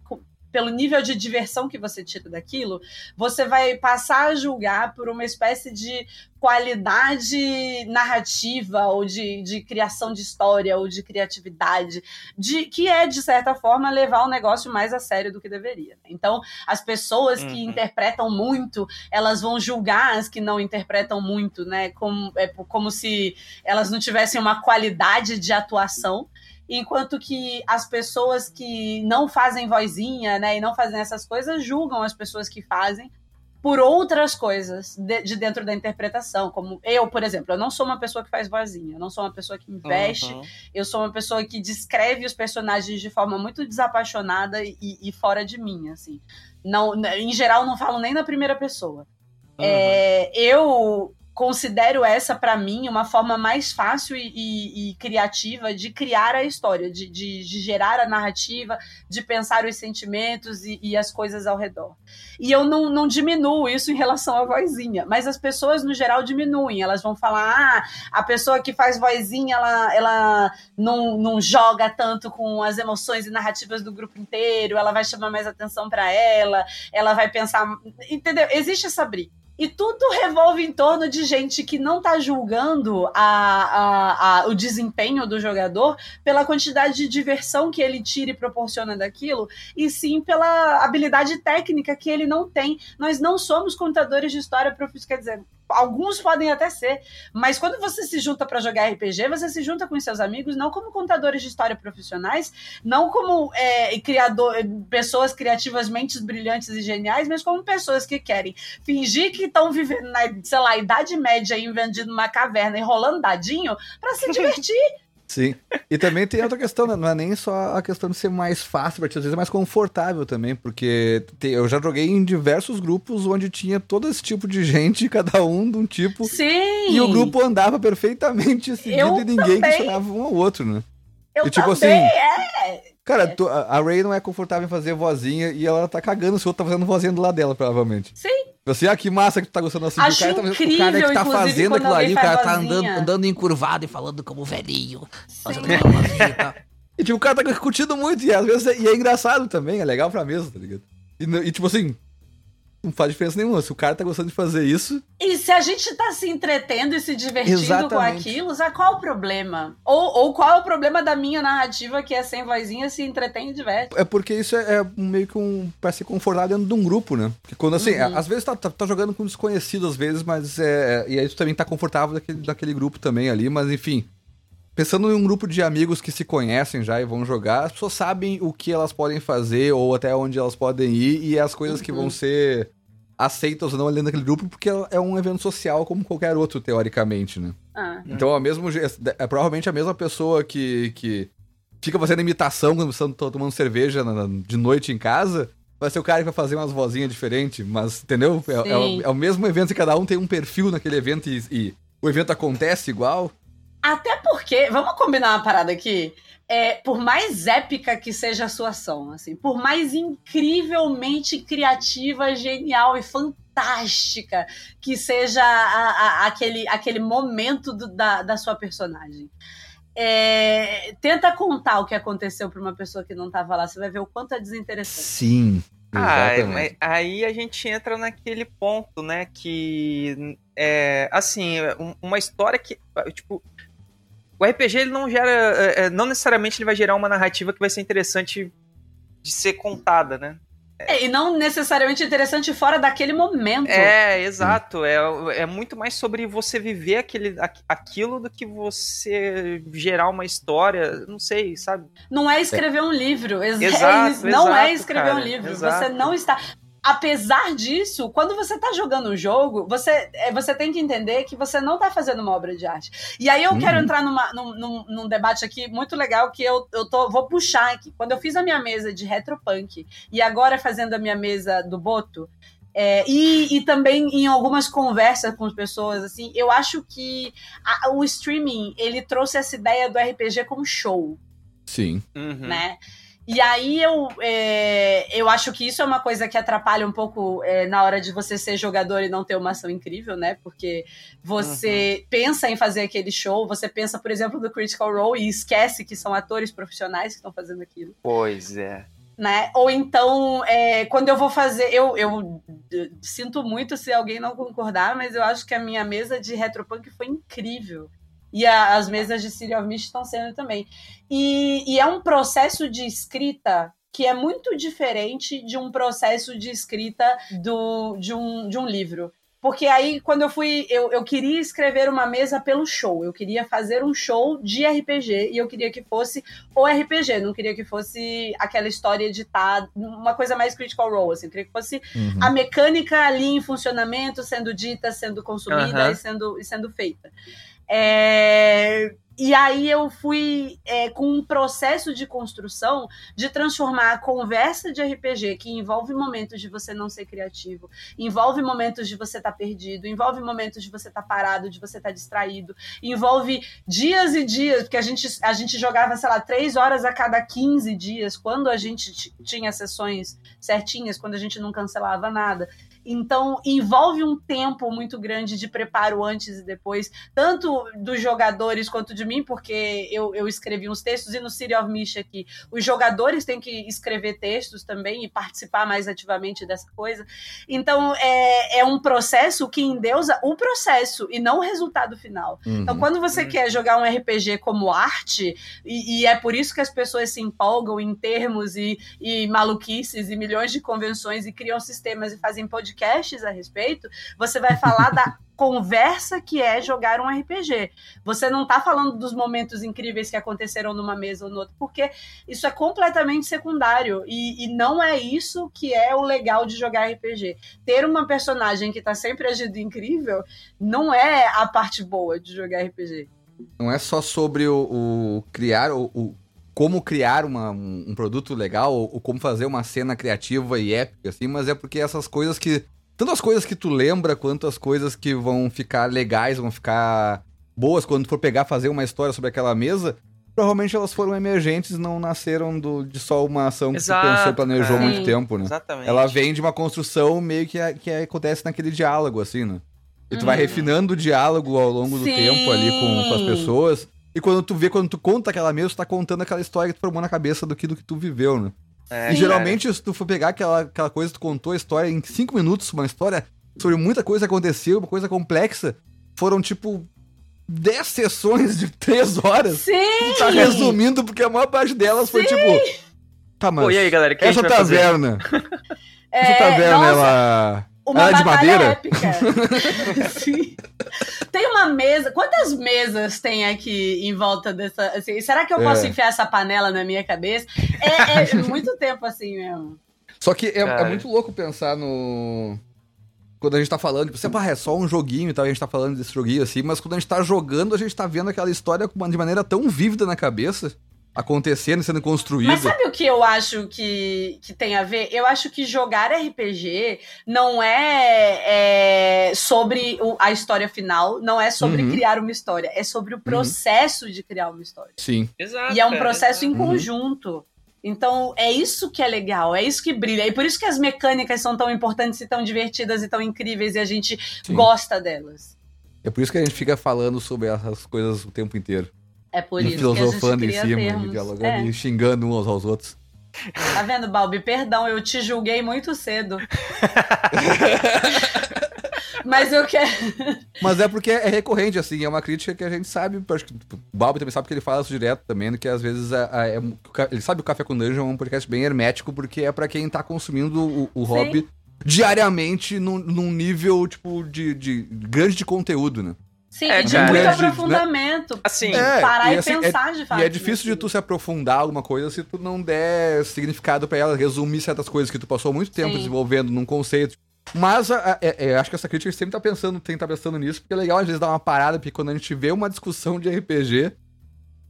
pelo nível de diversão que você tira daquilo, você vai passar a julgar por uma espécie de qualidade narrativa ou de, de criação de história ou de criatividade, de que é, de certa forma, levar o negócio mais a sério do que deveria. Então, as pessoas que Uhum. interpretam muito, elas vão julgar as que não interpretam muito, né? Como, é como se elas não tivessem uma qualidade de atuação. Enquanto que as pessoas que não fazem vozinha, né, e não fazem essas coisas, julgam as pessoas que fazem por outras coisas de, de dentro da interpretação. Como eu, por exemplo, eu não sou uma pessoa que faz vozinha, eu não sou uma pessoa que investe, uhum. eu sou uma pessoa que descreve os personagens de forma muito desapaixonada e, e fora de mim, assim. Não, em geral, não falo nem na primeira pessoa. Uhum. É, eu considero essa, para mim, uma forma mais fácil e, e- e criativa de criar a história, de, de- de gerar a narrativa, de pensar os sentimentos e, e as coisas ao redor. E eu não, não diminuo isso em relação à vozinha, mas as pessoas, no geral, diminuem. Elas vão falar, ah, a pessoa que faz vozinha, ela, ela não, não joga tanto com as emoções e narrativas do grupo inteiro, ela vai chamar mais atenção para ela, ela vai pensar. Entendeu? Existe essa briga. E tudo revolve em torno de gente que não tá julgando a, a- a- o desempenho do jogador pela quantidade de diversão que ele tira e proporciona daquilo, e sim pela habilidade técnica que ele não tem. Nós não somos contadores de história profissionais, quer dizer, alguns podem até ser, mas quando você se junta para jogar RPG, você se junta com seus amigos não como contadores de história profissionais, não como é, criador, pessoas criativas, mentes brilhantes e geniais, mas como pessoas que querem fingir que estão vivendo na, sei lá, Idade Média, invadindo uma caverna e rolando dadinho para se divertir. Sim. E também tem outra questão, né? Não é nem só a questão de ser mais fácil pra ti, às vezes é mais confortável também, porque te- eu já joguei em diversos grupos onde tinha todo esse tipo de gente, cada um de um tipo, Sim! e o grupo andava perfeitamente seguido Eu e ninguém também. questionava um ao outro, né? Eu e tipo também, assim, é. Cara, tu- a Ray não é confortável em fazer vozinha e ela tá cagando se o outro tá fazendo vozinha do lado dela, provavelmente. Sim. Assim, ah, que massa que tu tá gostando assim. Acho o cara tá, o cara que tá fazendo aquilo ali, o cara tá andando, andando encurvado e falando como velhinho. Fazendo vozinha e tal. E tipo, o cara tá curtindo muito, e às vezes é, e é engraçado também, é legal pra mesa, tá ligado? E, e, tipo assim, não faz diferença nenhuma. Se o cara tá gostando de fazer isso, E se a gente tá se entretendo e se divertindo com Exatamente. aquilo, sabe qual é o problema? Ou, ou qual é o problema da minha narrativa que é sem vozinha, se entretém e diverte? é porque isso é, é meio que um. pra ser confortável dentro de um grupo, né? Porque quando assim, Uhum. às vezes tá, tá, tá jogando com desconhecido, às vezes, mas é. E aí tu também tá confortável daquele, daquele grupo também ali, mas enfim. Pensando em um grupo de amigos que se conhecem já e vão jogar, as pessoas sabem o que elas podem fazer ou até onde elas podem ir e as coisas que Uhum. vão ser aceitas ou não ali naquele grupo, porque é um evento social como qualquer outro, teoricamente, né? Ah, Então, é, o mesmo, é provavelmente a mesma pessoa que, que fica fazendo imitação quando você tá tomando cerveja na- de noite em casa, vai ser o cara que vai fazer umas vozinhas diferentes, mas, entendeu? É, é o, Sim. é o mesmo evento e cada um tem um perfil naquele evento e, e o evento acontece igual. Até porque, vamos combinar uma parada aqui? É, por mais épica que seja a sua ação, assim, por mais incrivelmente criativa, genial e fantástica que seja a- a- aquele, aquele momento do- da, da sua personagem. É, tenta contar o que aconteceu para uma pessoa que não estava lá, você vai ver o quanto é desinteressante. Sim. Ah, exatamente. mas aí a gente entra naquele ponto, né, que é assim, um- uma história que tipo o RPG ele não gera, é, é, não necessariamente ele vai gerar uma narrativa que vai ser interessante de ser contada, né? É, e não necessariamente interessante fora daquele momento. É, exato. É, é muito mais sobre você viver aquele, aqu- aquilo do que você gerar uma história, não sei, sabe? Não é escrever um livro. Ex- Exato, é não é exato, escrever um cara, livro. exato. Você não está. Apesar disso, quando você tá jogando um jogo, você, é, você tem que entender que você não tá fazendo uma obra de arte. E aí eu Uhum. quero entrar numa- num, num- num debate aqui muito legal que eu, eu tô, vou puxar aqui. Quando eu fiz a minha mesa de retropunk e agora fazendo a minha mesa do Boto, É, e, e, também em algumas conversas com as pessoas, assim, eu acho que a, o streaming ele trouxe essa ideia do RPG como show. Sim. Uhum. Né? E aí eu, é, eu acho que isso é uma coisa que atrapalha um pouco é, na hora de você ser jogador e não ter uma ação incrível, né? Porque você uhum. pensa em fazer aquele show, você pensa, por exemplo, no Critical Role e esquece que são atores profissionais que estão fazendo aquilo. Pois é né? Ou então, é, quando eu vou fazer, eu, eu sinto muito se alguém não concordar, mas eu acho que a minha mesa de Retropunk foi incrível. E a, as mesas de City of Mist estão sendo também. E, e é um processo de escrita que é muito diferente de um processo de escrita do, de, um, de um livro. Porque aí, quando eu fui, eu, eu queria escrever uma mesa pelo show. Eu queria fazer um show de RPG e eu queria que fosse o RPG. Não queria que fosse aquela história editada, uma coisa mais critical role. Assim. Eu queria que fosse uhum. a mecânica ali em funcionamento, sendo dita, sendo consumida uhum. e, sendo, e sendo feita. É, e aí eu fui é, com um processo de construção de transformar a conversa de RPG, que envolve momentos de você não ser criativo, envolve momentos de você estar tá perdido, envolve momentos de você estar tá parado, de você estar tá distraído, envolve dias e dias, porque a gente, a gente jogava, sei lá, três horas a cada 15 dias, quando a gente tinha sessões certinhas, quando a gente não cancelava nada. Então, envolve um tempo muito grande de preparo antes e depois, tanto dos jogadores quanto de mim, porque eu, eu escrevi uns textos, e no City of Mist aqui, os jogadores têm que escrever textos também e participar mais ativamente dessa coisa. Então, é, é um processo que endeusa o processo e não o resultado final. Uhum. Então, quando você uhum. quer jogar um RPG como arte, e, e, é por isso que as pessoas se empolgam em termos e, e maluquices e milhões de convenções e criam sistemas e fazem podcasts podcasts a respeito, você vai falar da conversa que é jogar um RPG. Você não está falando dos momentos incríveis que aconteceram numa mesa ou no outro, porque isso é completamente secundário e, e não é isso que é o legal de jogar RPG. Ter uma personagem que está sempre agindo incrível não é a parte boa de jogar RPG. Não é só sobre o, o criar o, o como criar uma, um, produto legal, ou, ou, como fazer uma cena criativa e épica, assim, mas é porque essas coisas que. Tanto as coisas que tu lembra, quanto as coisas que vão ficar legais, vão ficar boas quando tu for pegar fazer uma história sobre aquela mesa, provavelmente elas foram emergentes, não nasceram do, de só uma ação que Exato, você pensou e planejou há muito tempo, né? Exatamente. Ela vem de uma construção meio que, que acontece naquele diálogo, assim, né? E tu uhum. vai refinando o diálogo ao longo do Sim. tempo ali com, com as pessoas. E quando tu vê, quando tu conta aquela mesa, tu tá contando aquela história que tu formou na cabeça do que, do que tu viveu, né? É, e geralmente, se tu for pegar aquela, aquela coisa, tu contou a história em cinco minutos, uma história sobre muita coisa que aconteceu, uma coisa complexa, foram tipo 10 sessões de 3 horas. Sim! Tu tá resumindo, porque a maior parte delas Sim. foi tipo. Tá, mas. Pô, e aí, galera? Que essa taverna. É, essa taverna, nossa, ela. Uma ela é de madeira? épica. Sim. Tem uma mesa. Quantas mesas tem aqui em volta dessa. Assim, será que eu posso é. enfiar essa panela na minha cabeça? É, é muito tempo assim mesmo. Só que é, é, muito louco pensar no. Quando a gente tá falando, tipo, sempre, ah, é só um joguinho e tal, a gente tá falando desse joguinho assim, mas quando a gente tá jogando, a gente tá vendo aquela história de maneira tão vívida na cabeça acontecendo, sendo construído. Mas sabe o que eu acho que, que tem a ver? Eu acho que jogar RPG não é, é sobre o, a história final, não é sobre uhum. criar uma história, é sobre o uhum. processo uhum. de criar uma história. Sim. Exato. E é um processo em conjunto. Então, é isso que é legal, é isso que brilha. E por isso que as mecânicas são tão importantes e tão divertidas e tão incríveis e a gente Sim. gosta delas. É por isso que a gente fica falando sobre essas coisas o tempo inteiro. É por isso filosofando que a gente em cima, termos. dialogando é. e xingando uns aos outros. Tá vendo, Balbi? Perdão, eu te julguei muito cedo. Mas eu quero. Mas é porque é recorrente, assim, é uma crítica que a gente sabe. Acho que o Balbi também sabe que ele fala isso direto também, que às vezes a, a, é, ele sabe que o Café com Dungeon é um podcast bem hermético, porque é para quem tá consumindo o, o hobby diariamente num, num nível, tipo, de, de grande de conteúdo, né? Sim, é, de muito né? aprofundamento. Né? Assim, é, parar e, e assim, é pensar é, de fato. E é difícil de tu se aprofundar alguma coisa se tu não der significado para ela, resumir certas coisas que tu passou muito tempo Sim. desenvolvendo num conceito. Mas a, é, é, acho que essa crítica sempre tá pensando, tem que tá pensando nisso, porque é legal às vezes dar uma parada, porque quando a gente vê uma discussão de RPG,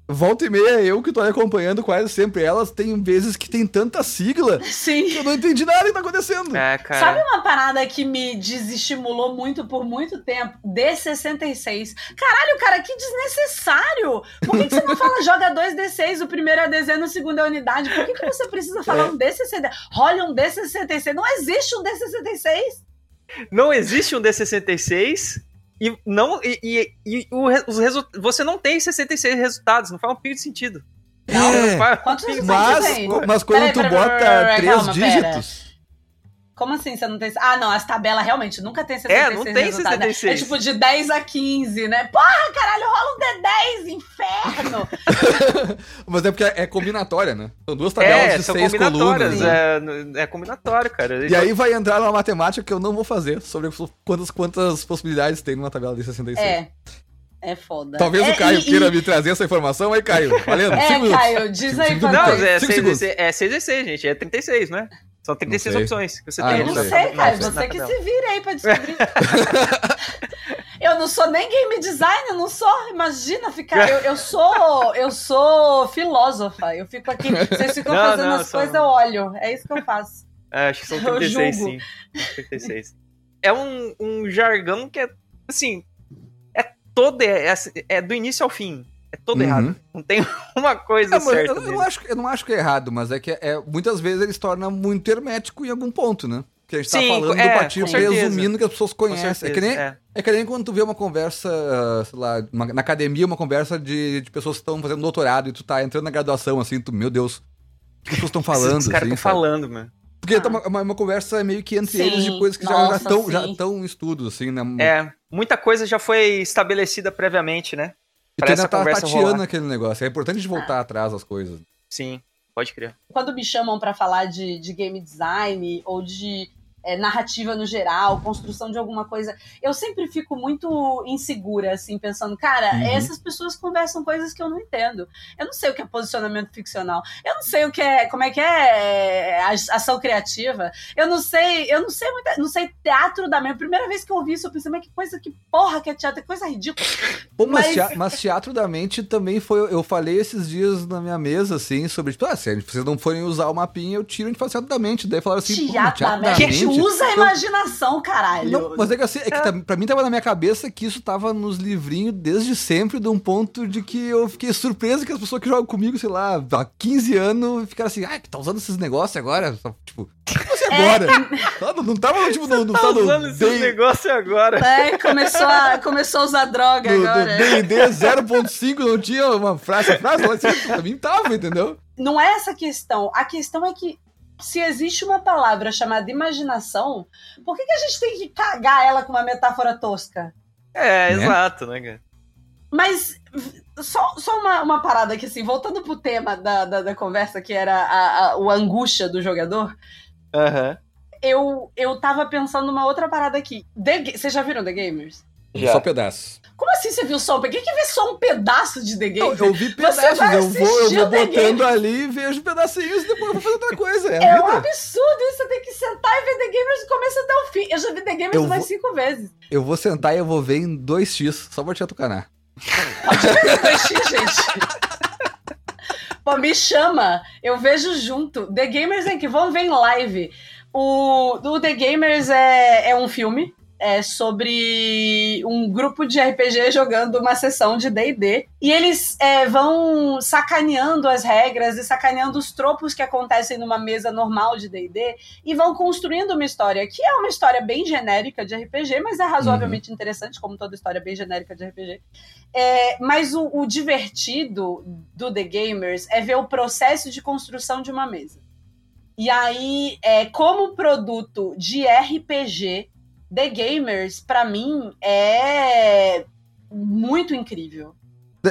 volta e meia, eu que tô acompanhando quase sempre elas, tem vezes que tem tanta sigla Sim. que eu não entendi nada que tá acontecendo. É, cara. Sabe uma parada que me desestimulou muito por muito tempo? D66. Caralho, cara, que desnecessário! Por que, que você não fala joga dois D6, o primeiro é dezena, o segundo é unidade? Por que, que você precisa falar É. um D66? Role um D66. Não existe um D66. Não existe um D66 e não e, e- e o os resu- você não tem 66 resultados, não faz um pingo de sentido. É, Não faz um mas, mas quando Peraí, tu peraí, bota peraí, peraí, três calma, pera. Como assim você não tem. Ah, não, as tabelas realmente nunca tem 66 É, não tem resultados, né? 66. É tipo de 10 a 15, né? Porra, caralho, rola um D10, inferno! mas é porque é combinatória, né? São duas tabelas É, de são seis colunas. né? é, é combinatório, cara. E aí vai entrar numa matemática que eu não vou fazer sobre quantas, quantas possibilidades tem numa tabela de 66. É. É foda. Talvez é, o Caio e- queira e- me trazer essa informação. Aí, Caio, valendo. É, cinco minutos. Caio, diz aí cinco pra Não, minutos. nós. é Cinco 6 segundos. D6, é 6 D6, gente, é 36, né? São 36 sei. opções que você Ah, tem. Eu não não sei. sei, Caio, na você que se vira aí pra descobrir. eu não sou nem game designer, não sou. Imagina ficar. Eu, eu sou. Eu sou filósofa. Eu fico aqui. Vocês ficam Não, fazendo não, as coisas, eu olho. É isso que eu faço. É, acho que são Eu 36, julgo. sim. 36. É um, um jargão que é, assim, é todo, é, é do início ao fim. É todo Uhum. errado. Não tem uma coisa É, certa eu, eu não acho, eu não acho que é errado, mas é que é, muitas vezes ele se torna muito hermético em algum ponto, né? Que a gente tá Sim, falando é, do partido com certeza. resumindo que as pessoas conhecem. É certeza, que, nem, é. é que nem quando tu vê uma conversa, ah, sei lá, uma- na academia, uma conversa de, de pessoas que estão fazendo doutorado e tu tá entrando na graduação, assim, tu, meu Deus, o que as pessoas estão falando? Os caras assim, estão sabe? falando, mano. Porque tá uma, uma, uma conversa meio que entre Sim, eles de coisas que já nossa, estão já estão em estudo, assim, né? É, muita coisa já foi estabelecida previamente, né? E tu ainda essa tá tateando rolar. aquele negócio. É importante de voltar atrás as coisas. Sim, pode crer. Quando me chamam pra falar de, de game design ou de é, narrativa no geral, construção de alguma coisa, eu sempre fico muito insegura, assim, pensando, cara, Uhum. essas pessoas conversam coisas que eu não entendo. Eu não sei o que é posicionamento ficcional. Eu não sei o que é, como é que é, é, a- ação criativa. Eu não sei, eu não sei muita, não sei teatro da minha. Primeira vez que eu ouvi isso, eu pensei, mas que coisa, que porra que é teatro, que coisa ridícula. Pô, mas, Mas- tea- mas teatro da mente também foi. Eu falei esses dias na minha mesa, assim, sobre, tipo, ah, se vocês não forem usar o mapinha, eu tiro a gente faz teatro da mente. Daí falaram assim, pô, teatro da mente. A gente usa a Eu- imaginação, caralho. Não, mas é que assim, é que tá- pra mim tava na minha cabeça que isso tava nos livrinhos desde sempre, de um ponto de que eu fiquei surpreso que as pessoas que jogam comigo, sei lá, há 15 anos, ficaram assim, ah, que tá usando esses negócios agora? Tipo, como assim agora? Não, não tava, tipo, no, no, Tá só no usando esses negócios agora. É, começou a, começou a usar droga no, agora. no D&D 0.5 não tinha uma frase, frase, mas assim, pra mim tava, entendeu? Não é essa a questão. A questão é que se existe uma palavra chamada imaginação, por que, que a gente tem que cagar ela com uma metáfora tosca? É, Né? exato, né, cara? Mas só, só uma, uma parada aqui, assim, voltando pro tema da, da, da conversa, que era a, a, o angústia do jogador, Aham. eu, eu tava pensando numa outra parada aqui. The Vocês já viram The Gamers? Já. Só pedaço. Como assim você viu só um pedaço? Quem que vê só um pedaço de The Não, Gamers? eu vi Você pedaços, vai eu vou, eu vou botando Game. ali e vejo pedacinhos e depois eu vou fazer outra coisa. É, É um absurdo isso, você tem que sentar e ver The Gamers do começo até o fim. Eu já vi The Gamers Eu umas vou- cinco vezes. Eu vou sentar e eu vou ver em 2x, só pra te atucanar. Dois gente. Pô, me chama, eu vejo junto. The Gamers é que vamos ver em live. O, o The Gamers é, é um filme é sobre um grupo de RPG jogando uma sessão de D&D e eles é, vão sacaneando as regras e sacaneando os tropos que acontecem numa mesa normal de D&D e vão construindo uma história que é uma história bem genérica de RPG, mas é razoavelmente interessante, como toda história bem genérica de RPG. É, mas o, o divertido do The Gamers é ver o processo de construção de uma mesa. E aí, é, como produto de RPG, The Gamers, pra mim, é muito incrível.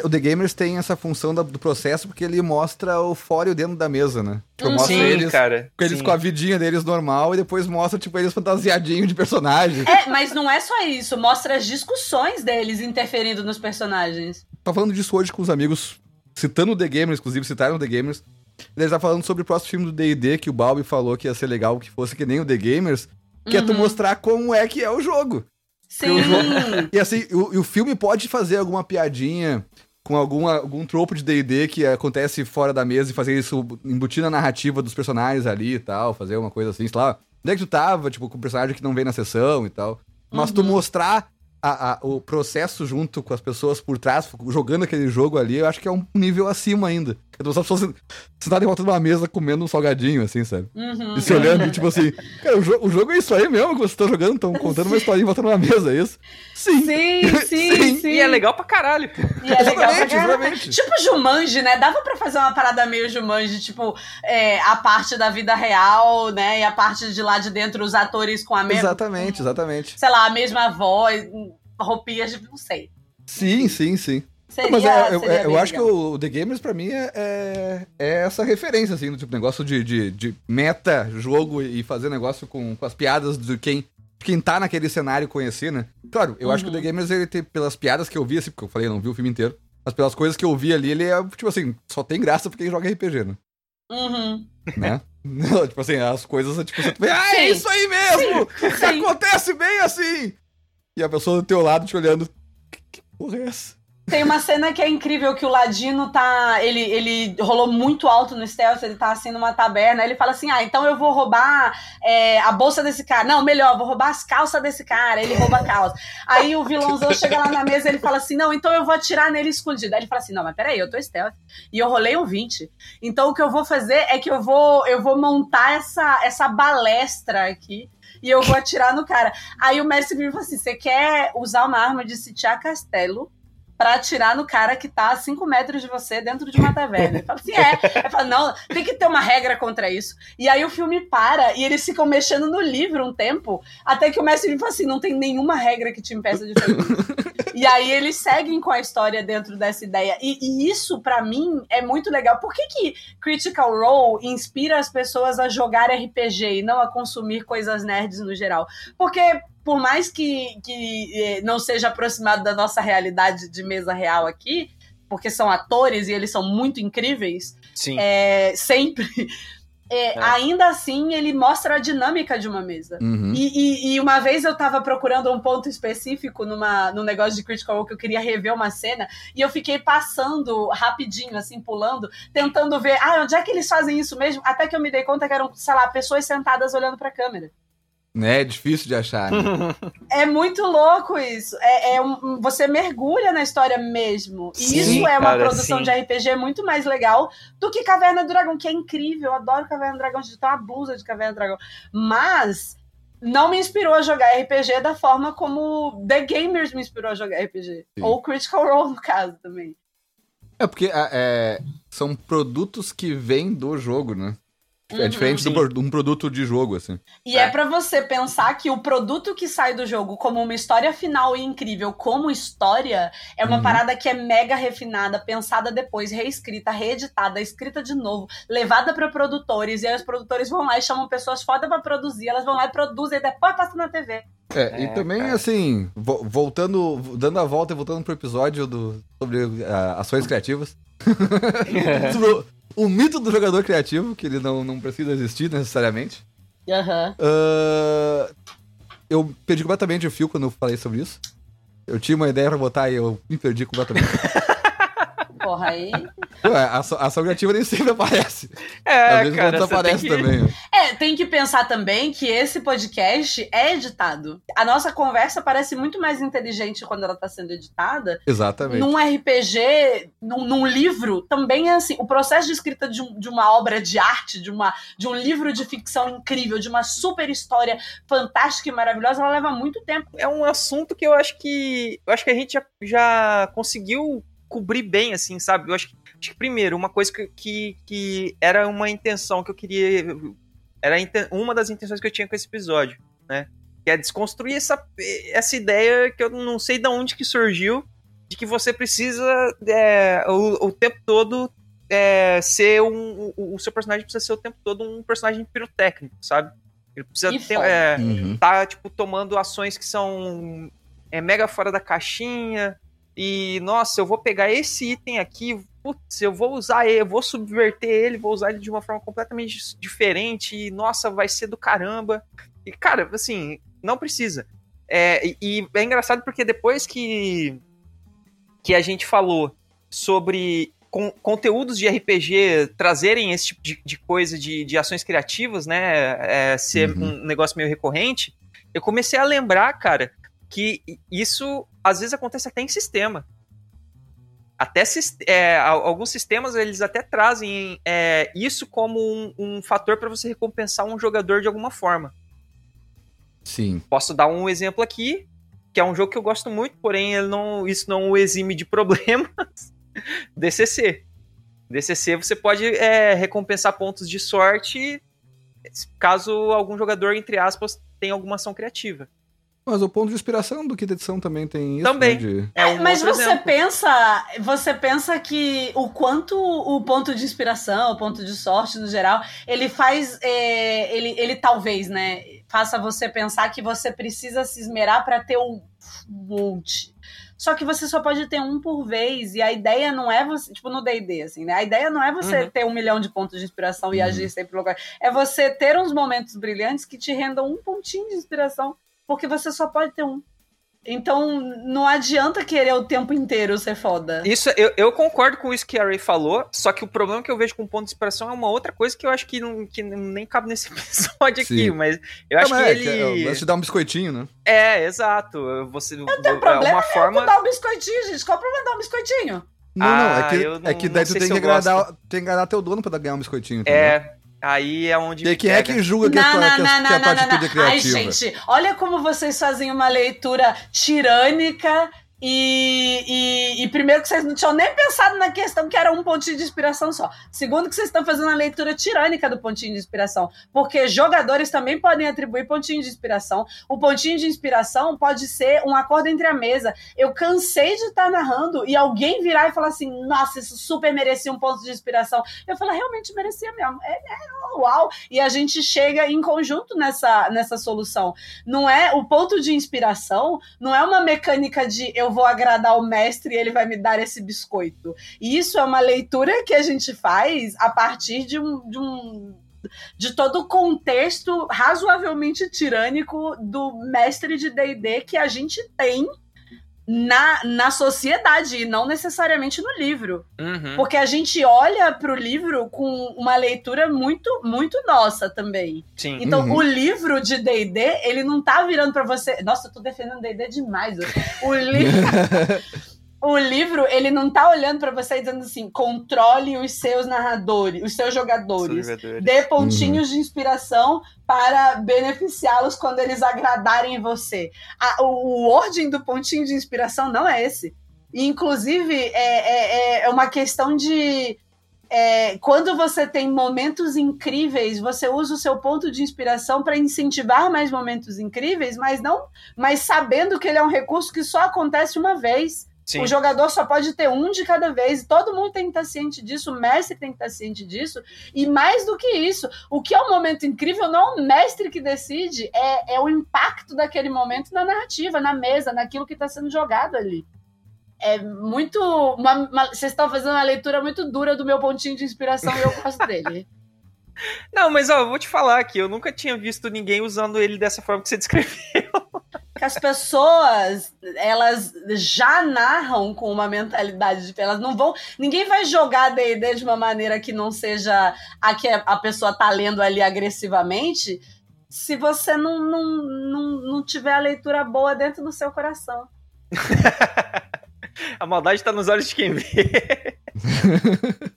O The Gamers tem essa função do processo porque ele mostra o fólio dentro da mesa, né? Tipo, Hum, mostra Sim, eles, cara. com eles sim. com a vidinha deles normal e depois mostra, tipo, eles fantasiadinhos de personagem. É, mas não é só isso, mostra as discussões deles interferindo nos personagens. Tava falando disso hoje com os amigos, citando o The Gamers, inclusive, citaram o The Gamers. Eles estavam falando sobre o próximo filme do D&D, que o Balbi falou que ia ser legal que fosse que nem o The Gamers, que é tu Uhum. mostrar como é que é o jogo. Sim. E assim, o, o filme pode fazer alguma piadinha com algum, algum tropo de D&D que acontece fora da mesa e fazer isso, embutir na narrativa dos personagens ali e tal, fazer uma coisa assim, sei lá. Onde é que tu tava, tipo, com o personagem que não vem na sessão e tal. Mas tu mostrar a- a- o processo junto com as pessoas por trás, jogando aquele jogo ali, eu acho que é um nível acima ainda. Eu só pessoas sentadas em volta de uma mesa comendo um salgadinho, assim, sabe? Uhum. E se olhando, tipo assim, cara, o, jo- o jogo é isso aí mesmo que vocês estão jogando, estão contando uma historinha e botando numa mesa, é isso? Sim. Sim, sim, Sim. sim. E é legal pra caralho. E é legal pra Exatamente, caramba. exatamente. Tipo Jumanji, né? Dava pra fazer uma parada meio Jumanji, tipo, é, a parte da vida real, né? E a parte de lá de dentro, os atores com a mesma. Exatamente, exatamente. Sei lá, a mesma voz, roupinhas, de- não sei. Sim, sim, sim. Seria, Mas é, eu, seria eu acho que o The Gamers, pra mim, é, é, é essa referência, assim, do tipo negócio de, de, de meta, jogo e fazer negócio com, com as piadas de quem, quem tá naquele cenário conhecer, né? Claro, eu acho que o Uhum. The Gamers, ele tem, pelas piadas que eu vi, assim, porque eu falei, eu não vi o filme inteiro, mas pelas coisas que eu vi ali, ele é, tipo assim, só tem graça porque quem joga RPG, né? Uhum. né? Não, tipo assim, as coisas, tipo, você vê, ah, é Sim. isso aí mesmo! Sim. Acontece bem assim! E a pessoa do teu lado te olhando, que, que porra é essa? Tem uma cena que é incrível que o Ladino tá. Ele, ele rolou muito alto no stealth, ele tá assim numa taberna. Ele fala assim: Ah, então eu vou roubar é, a bolsa desse cara. Não, melhor, vou roubar as calças desse cara. Ele rouba a calça. Aí o vilãozão chega lá na mesa ele fala assim: Não, então eu vou atirar nele escondido. Aí ele fala assim: Não, mas peraí, eu tô stealth. E eu rolei um 20. Então o que eu vou fazer é que eu vou, eu vou montar essa, essa balestra aqui. E eu vou atirar no cara. Aí o mestre me fala assim: você quer usar uma arma de sitiar castelo pra atirar no cara que tá a 5 metros de você dentro de uma taverna. Fala assim, é. Ele fala, não, tem que ter uma regra contra isso. E aí o filme para e eles ficam mexendo no livro um tempo, até que o mestre me fala assim, não tem nenhuma regra que te impeça de fazer isso. E aí eles seguem com a história dentro dessa ideia. E, e isso, pra mim, é muito legal. Por que, que Critical Role inspira as pessoas a jogar RPG e não a consumir coisas nerds no geral? Porque por mais que, que eh, não seja aproximado da nossa realidade de mesa real aqui, porque são atores e eles são muito incríveis, Sim. é, sempre, é, É. ainda assim ele mostra a dinâmica de uma mesa. Uhum. E, e- e uma vez eu tava procurando um ponto específico numa, num negócio de Critical Role que eu queria rever uma cena, e eu fiquei passando rapidinho, assim, pulando, tentando ver, ah, onde é que eles fazem isso mesmo? Até que eu me dei conta que eram, sei lá, pessoas sentadas olhando pra câmera. É difícil de achar, né? É muito louco isso. É, é um- você mergulha na história mesmo. E Sim, isso é uma cara, produção sim. de RPG muito mais legal do que Caverna do Dragão, que é incrível. Eu adoro Caverna do Dragão, de uma blusa de Caverna do Dragão. Mas não me inspirou a jogar RPG da forma como The Gamers me inspirou a jogar RPG. Sim. Ou Critical Role, no caso, também. É porque ah, é, são produtos que vêm do jogo, né? É Uhum. diferente Sim. pro- de um produto de jogo, assim. E é, É. pra você pensar que o produto que sai do jogo como uma história final e incrível, como história, é uma Uhum. parada que é mega refinada, pensada depois, reescrita, reeditada, escrita de novo, levada pra produtores, e aí os produtores vão lá e chamam pessoas foda pra produzir, elas vão lá e produzem e depois passam na TV. É, e É, também, cara. assim, vo- voltando, dando a volta e voltando pro episódio do, sobre ah, ações criativas. o, mito do jogador criativo, que ele não, não precisa existir necessariamente. Aham. Ah, eu perdi completamente o fio quando eu falei sobre isso. Eu tinha uma ideia pra botar e eu me perdi completamente. Porra, aí. Ué, a ação, criativa nem sempre aparece. É, Às vezes cara, tem que... também. É, tem que pensar também que esse podcast é editado. A nossa conversa parece muito mais inteligente quando ela tá sendo editada. Exatamente. Num RPG, num, num livro, também é assim. O processo de escrita de, um- de uma obra de arte, de, uma, de um livro de ficção incrível, de uma super história fantástica e maravilhosa, ela leva muito tempo. é um assunto que eu acho que eu acho que a gente já, já conseguiu cobrir bem, assim, sabe? Eu acho que, acho que primeiro, uma coisa que, que, que era uma intenção que eu queria. Era uma das intenções que eu tinha com esse episódio, né? Que é desconstruir essa, essa ideia que eu não sei de onde que surgiu, de que você precisa é, o, o tempo todo é, ser um. O, o seu personagem precisa ser o tempo todo um personagem pirotécnico, sabe? Ele precisa E ter. foda. é, Uhum. tá, tipo, tomando ações que são é, mega fora da caixinha. E, nossa, eu vou pegar esse item aqui, putz, eu vou usar ele, eu vou subverter ele, vou usar ele de uma forma completamente diferente. E, nossa, vai ser do caramba. E, cara, assim, não precisa. É, e, e é engraçado porque depois que, que a gente falou sobre con conteúdos de RPG trazerem esse tipo de, de coisa de, de, ações criativas, né? É, ser uhum. um negócio meio recorrente, eu comecei a lembrar, cara, que isso às vezes acontece até em sistema. Até é, alguns sistemas eles até trazem é, isso como um, um fator para você recompensar um jogador de alguma forma. Sim. Posso dar um exemplo aqui, que é um jogo que eu gosto muito, porém ele não, isso não o exime de problemas. DCC. DCC você pode é, recompensar pontos de sorte caso algum jogador, entre aspas, tenha alguma ação criativa. Mas o ponto de inspiração do Kit Edição também tem isso. Também. Né, de... é um mas você exemplo. pensa, você pensa que o quanto o ponto de inspiração, o ponto de sorte no geral, ele faz, é, ele, ele talvez, né, faça você pensar que você precisa se esmerar para ter um monte. Só que você só pode ter um por vez, e a ideia não é você, tipo no DD, assim, né? A ideia não é você uhum. ter um milhão de pontos de inspiração e uhum. agir sempre no lugar. É você ter uns momentos brilhantes que te rendam um pontinho de inspiração, porque você só pode ter um. Então, não adianta querer o tempo inteiro ser foda. Isso, eu, eu concordo com isso que a Ray falou, só que o problema que eu vejo com o ponto de inspiração é uma outra coisa que eu acho que, não, que nem cabe nesse episódio Sim. aqui, mas eu acho não, que é, ele... Que é, te dar um biscoitinho, né? É, exato. Você, não tem problema é uma forma... dar um biscoitinho, gente. Qual o problema de dar um biscoitinho? Não, não, é ah, que, não, é que daí tu tem que, agradar, tem que agradar teu dono pra ganhar um biscoitinho. Entendeu? É, Aí é onde. E quem é que julga que, não, a, tua, não, que, a, não, que a tua atitude é criativa? Ai, gente, olha como vocês fazem uma leitura tirânica e, e, e, primeiro que vocês não tinham nem pensado na questão que era um pontinho de inspiração só. Segundo que vocês estão fazendo a leitura tirânica do pontinho de inspiração. Porque jogadores também podem atribuir pontinho de inspiração. O pontinho de inspiração pode ser um acordo entre a mesa. Eu cansei de estar narrando e alguém virar e falar assim: nossa, isso super merecia um ponto de inspiração. Eu falo, realmente merecia mesmo. É, é uau! E a gente chega em conjunto nessa, nessa solução. Não é o ponto de inspiração, não é uma mecânica de eu vou agradar o mestre e ele vai me dar esse biscoito. E isso é uma leitura que a gente faz a partir de um, de um de todo o contexto razoavelmente tirânico do mestre de D&D que a gente tem na, na sociedade e não necessariamente no livro. Uhum. Porque a gente olha para o livro com uma leitura muito, muito nossa também. Sim. Então, uhum. o livro de D&D, ele não tá virando para você... Nossa, eu tô defendendo D&D demais. O livro... o livro, ele não tá olhando para você dizendo assim, controle os seus narradores, os seus jogadores. jogadores. Dê pontinhos uhum. de inspiração para beneficiá-los quando eles agradarem você. A, o, o ordem do pontinho de inspiração não é esse. E, inclusive, é, é, é uma questão de. É, quando você tem momentos incríveis, você usa o seu ponto de inspiração para incentivar mais momentos incríveis, mas não, mas sabendo que ele é um recurso que só acontece uma vez. Sim. O jogador só pode ter um de cada vez. Todo mundo tem que estar ciente disso, o mestre tem que estar ciente disso. E mais do que isso, o que é um momento incrível não é o mestre que decide, é, é o impacto daquele momento na narrativa, na mesa, naquilo que está sendo jogado ali. É muito. Uma, uma, vocês estão fazendo uma leitura muito dura do meu pontinho de inspiração e eu gosto dele. Não, mas ó, eu vou te falar que eu nunca tinha visto ninguém usando ele dessa forma que você descreveu que as pessoas elas já narram com uma mentalidade de elas não vão ninguém vai jogar D&D de uma maneira que não seja a que a pessoa tá lendo ali agressivamente se você não, não, não, não tiver a leitura boa dentro do seu coração. A maldade tá nos olhos de quem vê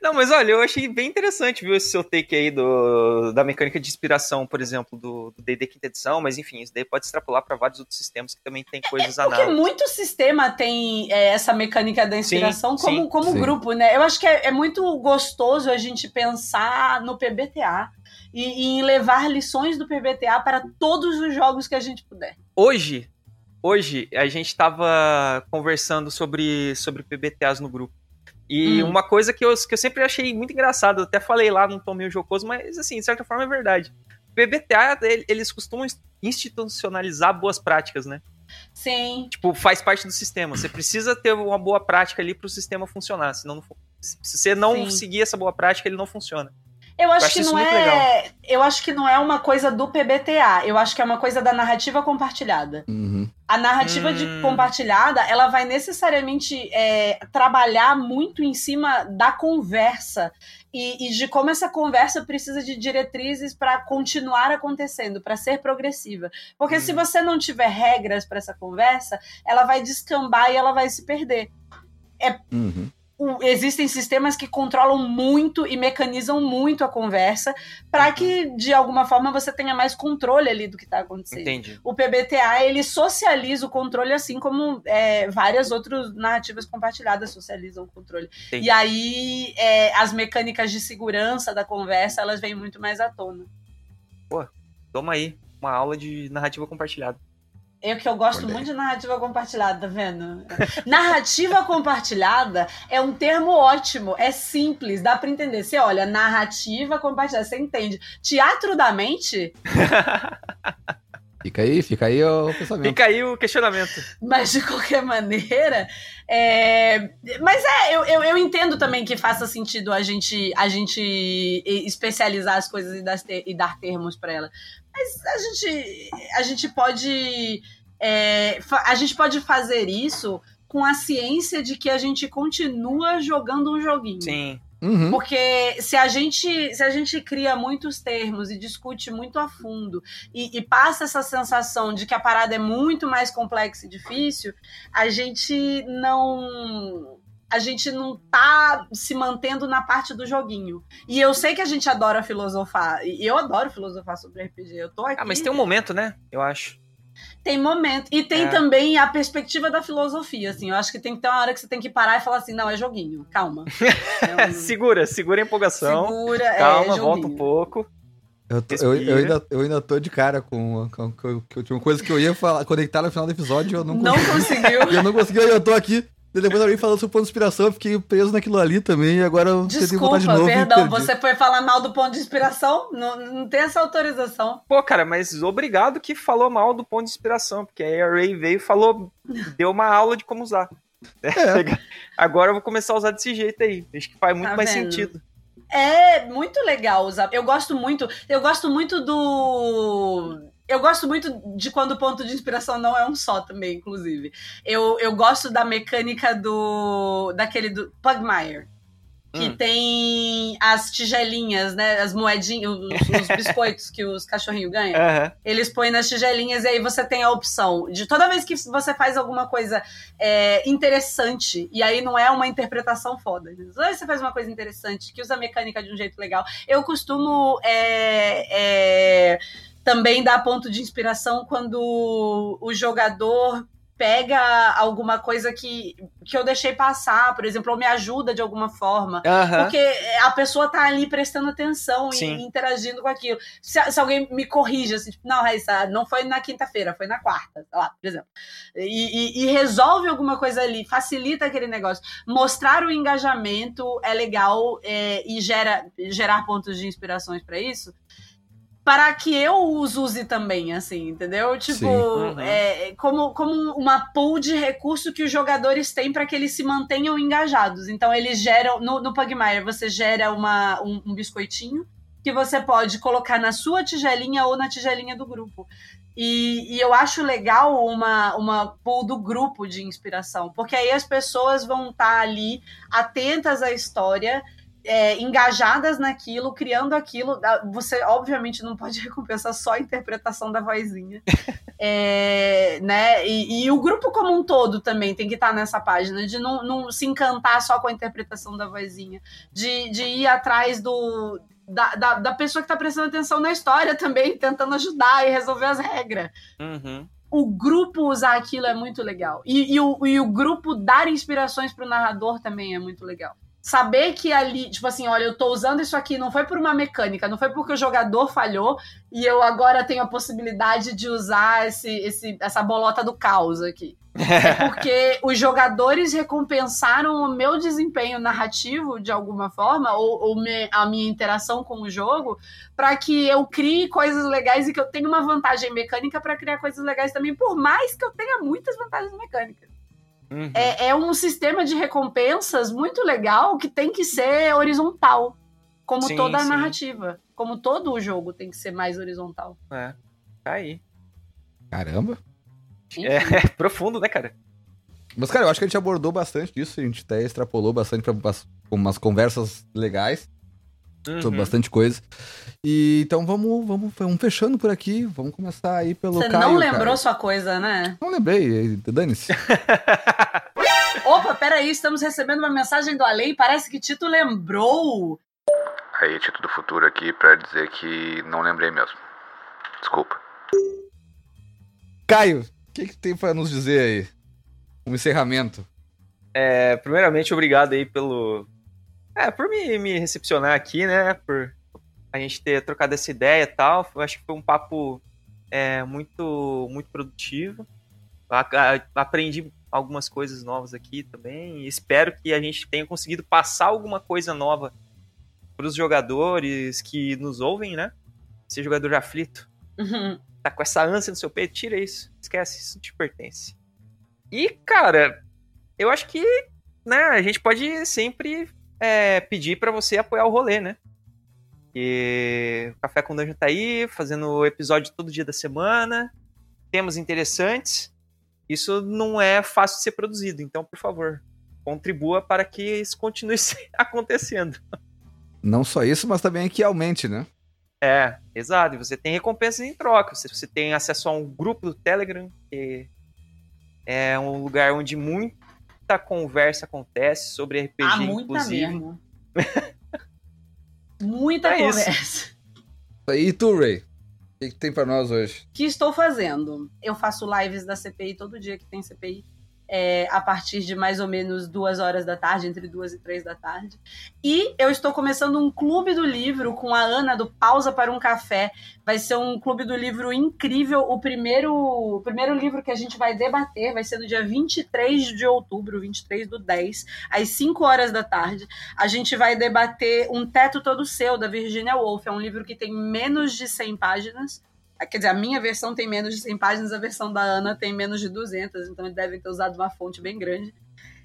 Não, mas olha, eu achei bem interessante, viu, esse seu take aí do, da mecânica de inspiração, por exemplo, do D&D quinta edição, mas enfim, isso daí pode extrapolar para vários outros sistemas que também tem coisas é, análogas. Porque muito sistema tem é, essa mecânica da inspiração sim, como, sim, como sim. grupo, né? Eu acho que é, é, muito gostoso a gente pensar no PBTA e, e em levar lições do PBTA para todos os jogos que a gente puder. Hoje, hoje a gente estava conversando sobre, sobre PBTAs no grupo. E hum. uma coisa que eu, que eu sempre achei muito engraçado, até falei lá num tom meio jocoso, mas assim, de certa forma é verdade. PBTA, eles costumam institucionalizar boas práticas, né? Sim. Tipo, faz parte do sistema. Você precisa ter uma boa prática ali para o sistema funcionar. Senão, não, se você não Sim. seguir essa boa prática, ele não funciona. Eu acho, eu acho que não é. Legal. Eu acho que não é uma coisa do PBTA. Eu acho que é uma coisa da narrativa compartilhada. Uhum. A narrativa Hum. de compartilhada, ela vai necessariamente é, trabalhar muito em cima da conversa e, e de como essa conversa precisa de diretrizes para continuar acontecendo, para ser progressiva. Porque se Hum. você não tiver regras para essa conversa, ela vai descambar e ela vai se perder. Uhum. O- existem sistemas que controlam muito e mecanizam muito a conversa para Uhum. que de alguma forma você tenha mais controle ali do que está acontecendo Entendi. o PBTA ele socializa o controle assim como é, várias outras narrativas compartilhadas socializam o controle. Entendi. E aí é, as mecânicas de segurança da conversa elas vêm muito mais à tona. Toma aí, uma aula de narrativa compartilhada. Eu que eu gosto muito de narrativa compartilhada, tá vendo? narrativa compartilhada é um termo ótimo, é simples, dá pra entender. Você olha, narrativa compartilhada, você entende. Teatro da mente, Fica aí, fica aí o pensamento. Fica aí o questionamento. Mas de qualquer maneira, é... mas é, eu, eu, eu entendo também que faça sentido a gente, a gente especializar as coisas e dar, ter- e dar termos para ela. Mas a gente, a gente pode, é, a gente pode fazer isso com a ciência de que a gente continua jogando um joguinho. Sim. Uhum. Porque se a gente se a gente cria muitos termos e discute muito a fundo e, e passa essa sensação de que a parada é muito mais complexa e difícil, a gente não a gente não tá se mantendo na parte do joguinho. E eu sei que a gente adora filosofar, e eu adoro filosofar sobre RPG. Eu tô aqui. Ah, mas tem um momento, né? Eu acho. Tem momento. E tem É. também a perspectiva da filosofia, assim. Eu acho que tem que ter uma hora que você tem que parar e falar assim, não, é joguinho, calma. É um- segura, segura a empolgação. Segura, Calma, é, volta um pouco. Eu, tô- eu, eu ainda, eu ainda tô de cara com, com, com, com- tinha uma coisa que eu ia falar, conectar no final do episódio e eu não, Não consegui. conseguiu. Eu não consegui, eu tô aqui. E depois alguém falando sobre ponto de inspiração, eu fiquei preso naquilo ali também, e agora eu tentei Desculpa, voltar de novo. perdão. Você foi falar mal do ponto de inspiração? Não, não tem essa autorização. Pô, cara, mas obrigado que falou mal do ponto de inspiração, porque aí a Ray veio e falou, deu uma aula de como usar. É. Agora eu vou começar a usar desse jeito aí. Acho que faz muito Tá mais vendo? sentido. É muito legal usar. Eu gosto muito. Eu gosto muito do. Eu gosto muito de quando o ponto de inspiração não é um só também, inclusive. Eu, eu gosto da mecânica do. daquele do Pugmire. Que Hum. tem as tigelinhas, né? As moedinhas, os, os biscoitos que os cachorrinhos ganham. Aham. Eles põem nas tigelinhas e aí você tem a opção de toda vez que você faz alguma coisa é, interessante, e aí não é uma interpretação foda. né? Toda vez que você faz uma coisa interessante, que usa a mecânica de um jeito legal, eu costumo é, é, também dar ponto de inspiração quando o jogador pega alguma coisa que, que eu deixei passar, por exemplo, ou me ajuda de alguma forma. Aham. Porque a pessoa tá ali prestando atenção e Sim. interagindo com aquilo. Se, se alguém me corrige, assim, tipo, não, Raíssa, não foi na quinta-feira, foi na quarta, sei lá, por exemplo. E, e- e resolve alguma coisa ali, facilita aquele negócio. Mostrar o engajamento é legal é, e gera, gerar pontos de inspirações para isso. Para que eu os use também, assim, entendeu? Tipo. Uhum. é, como, como uma pool de recurso que os jogadores têm para que eles se mantenham engajados. Então, eles geram. No, no Pugmire, você gera uma, um, um biscoitinho que você pode colocar na sua tigelinha ou na tigelinha do grupo. E, e eu acho legal uma, uma pool do grupo de inspiração, porque aí as pessoas vão estar ali atentas à história. É, engajadas naquilo, criando aquilo. Você, obviamente, não pode recompensar só a interpretação da vozinha. É, né? E, e o grupo como um todo também tem que estar nessa página, de não, não se encantar só com a interpretação da vozinha, de, de ir atrás do. Da, da, da pessoa que está prestando atenção na história também, tentando ajudar e resolver as regras Uhum. o grupo usar aquilo é muito legal. E, e o, e o grupo dar inspirações pro narrador também é muito legal. Saber que ali, tipo assim, olha, eu tô usando isso aqui, não foi por uma mecânica, não foi porque o jogador falhou e eu agora tenho a possibilidade de usar esse, esse, essa bolota do caos aqui. É porque os jogadores recompensaram o meu desempenho narrativo de alguma forma, ou, ou me- a minha interação com o jogo, para que eu crie coisas legais e que eu tenha uma vantagem mecânica para criar coisas legais também, por mais que eu tenha muitas vantagens mecânicas. Uhum. É, é um sistema de recompensas muito legal que tem que ser horizontal, como Sim, toda a sim. narrativa. Como todo o jogo tem que ser mais horizontal. É. Tá aí. Caramba. É, é profundo, né, cara? Mas, cara, eu acho que a gente abordou bastante disso, a gente até extrapolou bastante pra umas, umas conversas legais Uhum. sobre bastante coisa. E então vamos, vamos, vamos fechando por aqui. Vamos começar aí pelo Você Caio. não lembrou cara. sua coisa, né? Não lembrei, dane-se. Opa, peraí, estamos recebendo uma mensagem do Além. Parece que Tito lembrou. Aí, Tito do Futuro aqui pra dizer que não lembrei mesmo. Desculpa. Caio, o que, que tem pra nos dizer aí? Um encerramento. É, primeiramente, obrigado aí pelo. É, por me, me recepcionar aqui, né? Por a gente ter trocado essa ideia e tal. Eu acho que foi um papo é, muito, muito produtivo. Aprendi algumas coisas novas aqui também. E espero que a gente tenha conseguido passar alguma coisa nova para os jogadores que nos ouvem, né? Ser jogador aflito, Uhum. tá com essa ânsia no seu peito, tira isso. Esquece, isso não te pertence. E, cara, eu acho que né, a gente pode sempre é, pedir pra você apoiar o rolê, né? E o Café com Dungeon tá aí, fazendo episódio todo dia da semana, temas interessantes. Isso não é fácil de ser produzido, então, por favor, contribua para que isso continue acontecendo. Não só isso, mas também que aumente, né? É, exato. E você tem recompensas em troca. Você, você tem acesso a um grupo do Telegram, que é um lugar onde muita conversa acontece sobre RPG, Ah, muita inclusive. mesmo. Muita É isso. conversa. E tu, Ray? O que, que tem pra nós hoje? que estou fazendo? Eu faço lives da CPI todo dia que tem CPI. É, a partir de mais ou menos duas horas da tarde, entre duas e três da tarde. E eu estou começando um clube do livro com a Ana do Pausa para um Café. Vai ser um clube do livro incrível. O primeiro, o primeiro livro que a gente vai debater vai ser no dia 23 de outubro, 23 do 10, às 5 horas da tarde. A gente vai debater Um Teto Todo Seu, da Virginia Woolf. É um livro que tem menos de 100 páginas. Ah, Quer dizer, a minha versão tem menos de 100 páginas, a versão da Ana tem menos de 200, então eles devem ter usado uma fonte bem grande.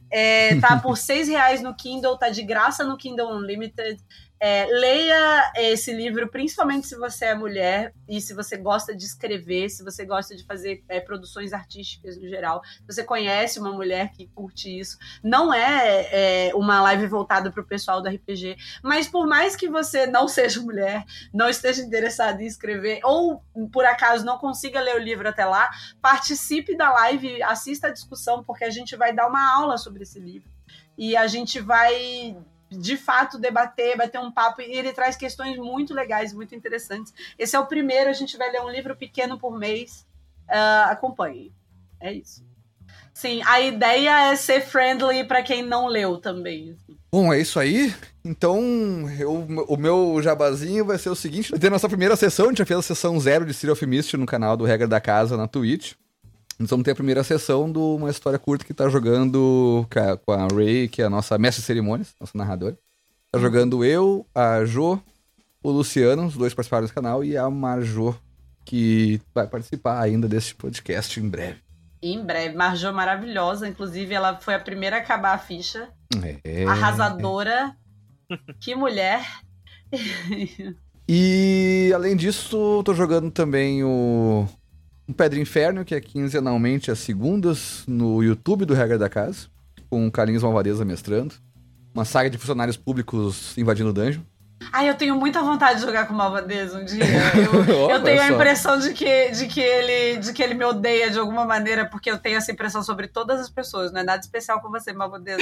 É, tá por 6 reais no Kindle, tá de graça no Kindle Unlimited. É, leia esse livro, principalmente se você é mulher e se você gosta de escrever, se você gosta de fazer é, produções artísticas no geral. Se você conhece uma mulher que curte isso. Não é, é uma live voltada para o pessoal do RPG, mas por mais que você não seja mulher, não esteja interessado em escrever, ou por acaso não consiga ler o livro até lá, participe da live, assista a discussão, porque a gente vai dar uma aula sobre esse livro. E a gente vai, de fato, debater, vai ter um papo, e ele traz questões muito legais, muito interessantes. Esse é o primeiro, a gente vai ler um livro pequeno por mês. Ah, acompanhe. É isso. Sim, a ideia é ser friendly para quem não leu também. Bom, é isso aí. Então, eu- o meu jabazinho vai ser o seguinte: vai ter nossa primeira sessão, a gente já fez a sessão zero de Serial Mist no canal do Regra da Casa na Twitch. Nós vamos ter a primeira sessão de uma história curta que tá jogando com a, Ray, que é a nossa mestre de cerimônias, nossa narradora. Tá jogando eu, a Jo, o Luciano, os dois participaram desse canal, e a Marjô, que vai participar ainda desse podcast em breve. Em breve, Marjô maravilhosa, inclusive ela foi a primeira a acabar a ficha. É. Arrasadora. Que mulher. E além disso, tô jogando também o o Pedra Inferno, que é quinzenalmente às segundas no YouTube do Regra da Casa, com o Carlinhos Malvareza mestrando. Uma saga de funcionários públicos invadindo o dungeon. Ai, eu tenho muita vontade de jogar com o Malvadez um dia. Eu, eu tenho a impressão de que, de, que ele, de que ele me odeia de alguma maneira, porque eu tenho essa impressão sobre todas as pessoas. Não é nada especial com você, Malvadez.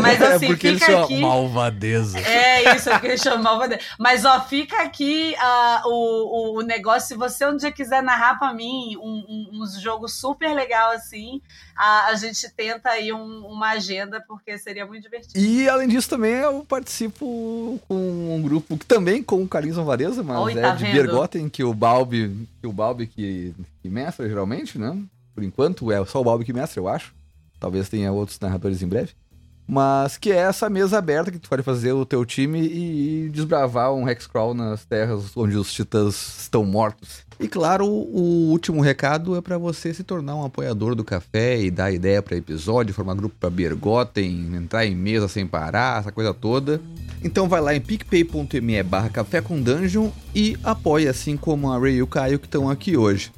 Mas assim, é porque ele fica chama aqui. Malvadeza. É isso, é porque ele chama Malvadez. Mas ó, fica aqui ah, o, o, negócio. Se você um dia quiser narrar pra mim um, um, uns jogos super legal assim, a, a gente tenta aí um- uma agenda, porque seria muito divertido. E além disso também eu participo com um grupo que também com o Carlinhos Malvareza, mas Oi, é tá de vendo? Bergotten, que o Balbi, que o Balbi que, que mestra geralmente, né? Por enquanto é só o Balbi que mestra, eu acho. Talvez tenha outros narradores em breve. Mas que é essa mesa aberta que tu pode fazer o teu time e desbravar um Hexcrawl nas terras onde os titãs estão mortos. E claro, o último recado é para você se tornar um apoiador do café e dar ideia para episódio, formar grupo para Bergotten, entrar em mesa sem parar, essa coisa toda. Então vai lá em picpay.me barra café com dungeon e apoia assim como a Ray e o Caio que estão aqui hoje.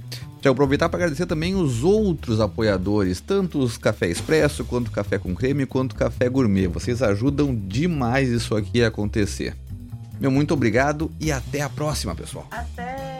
Já vou aproveitar para agradecer também os outros apoiadores, tanto os Café Expresso, quanto Café com Creme, quanto Café Gourmet. Vocês ajudam demais isso aqui a acontecer. Meu muito obrigado e até a próxima, pessoal. Até!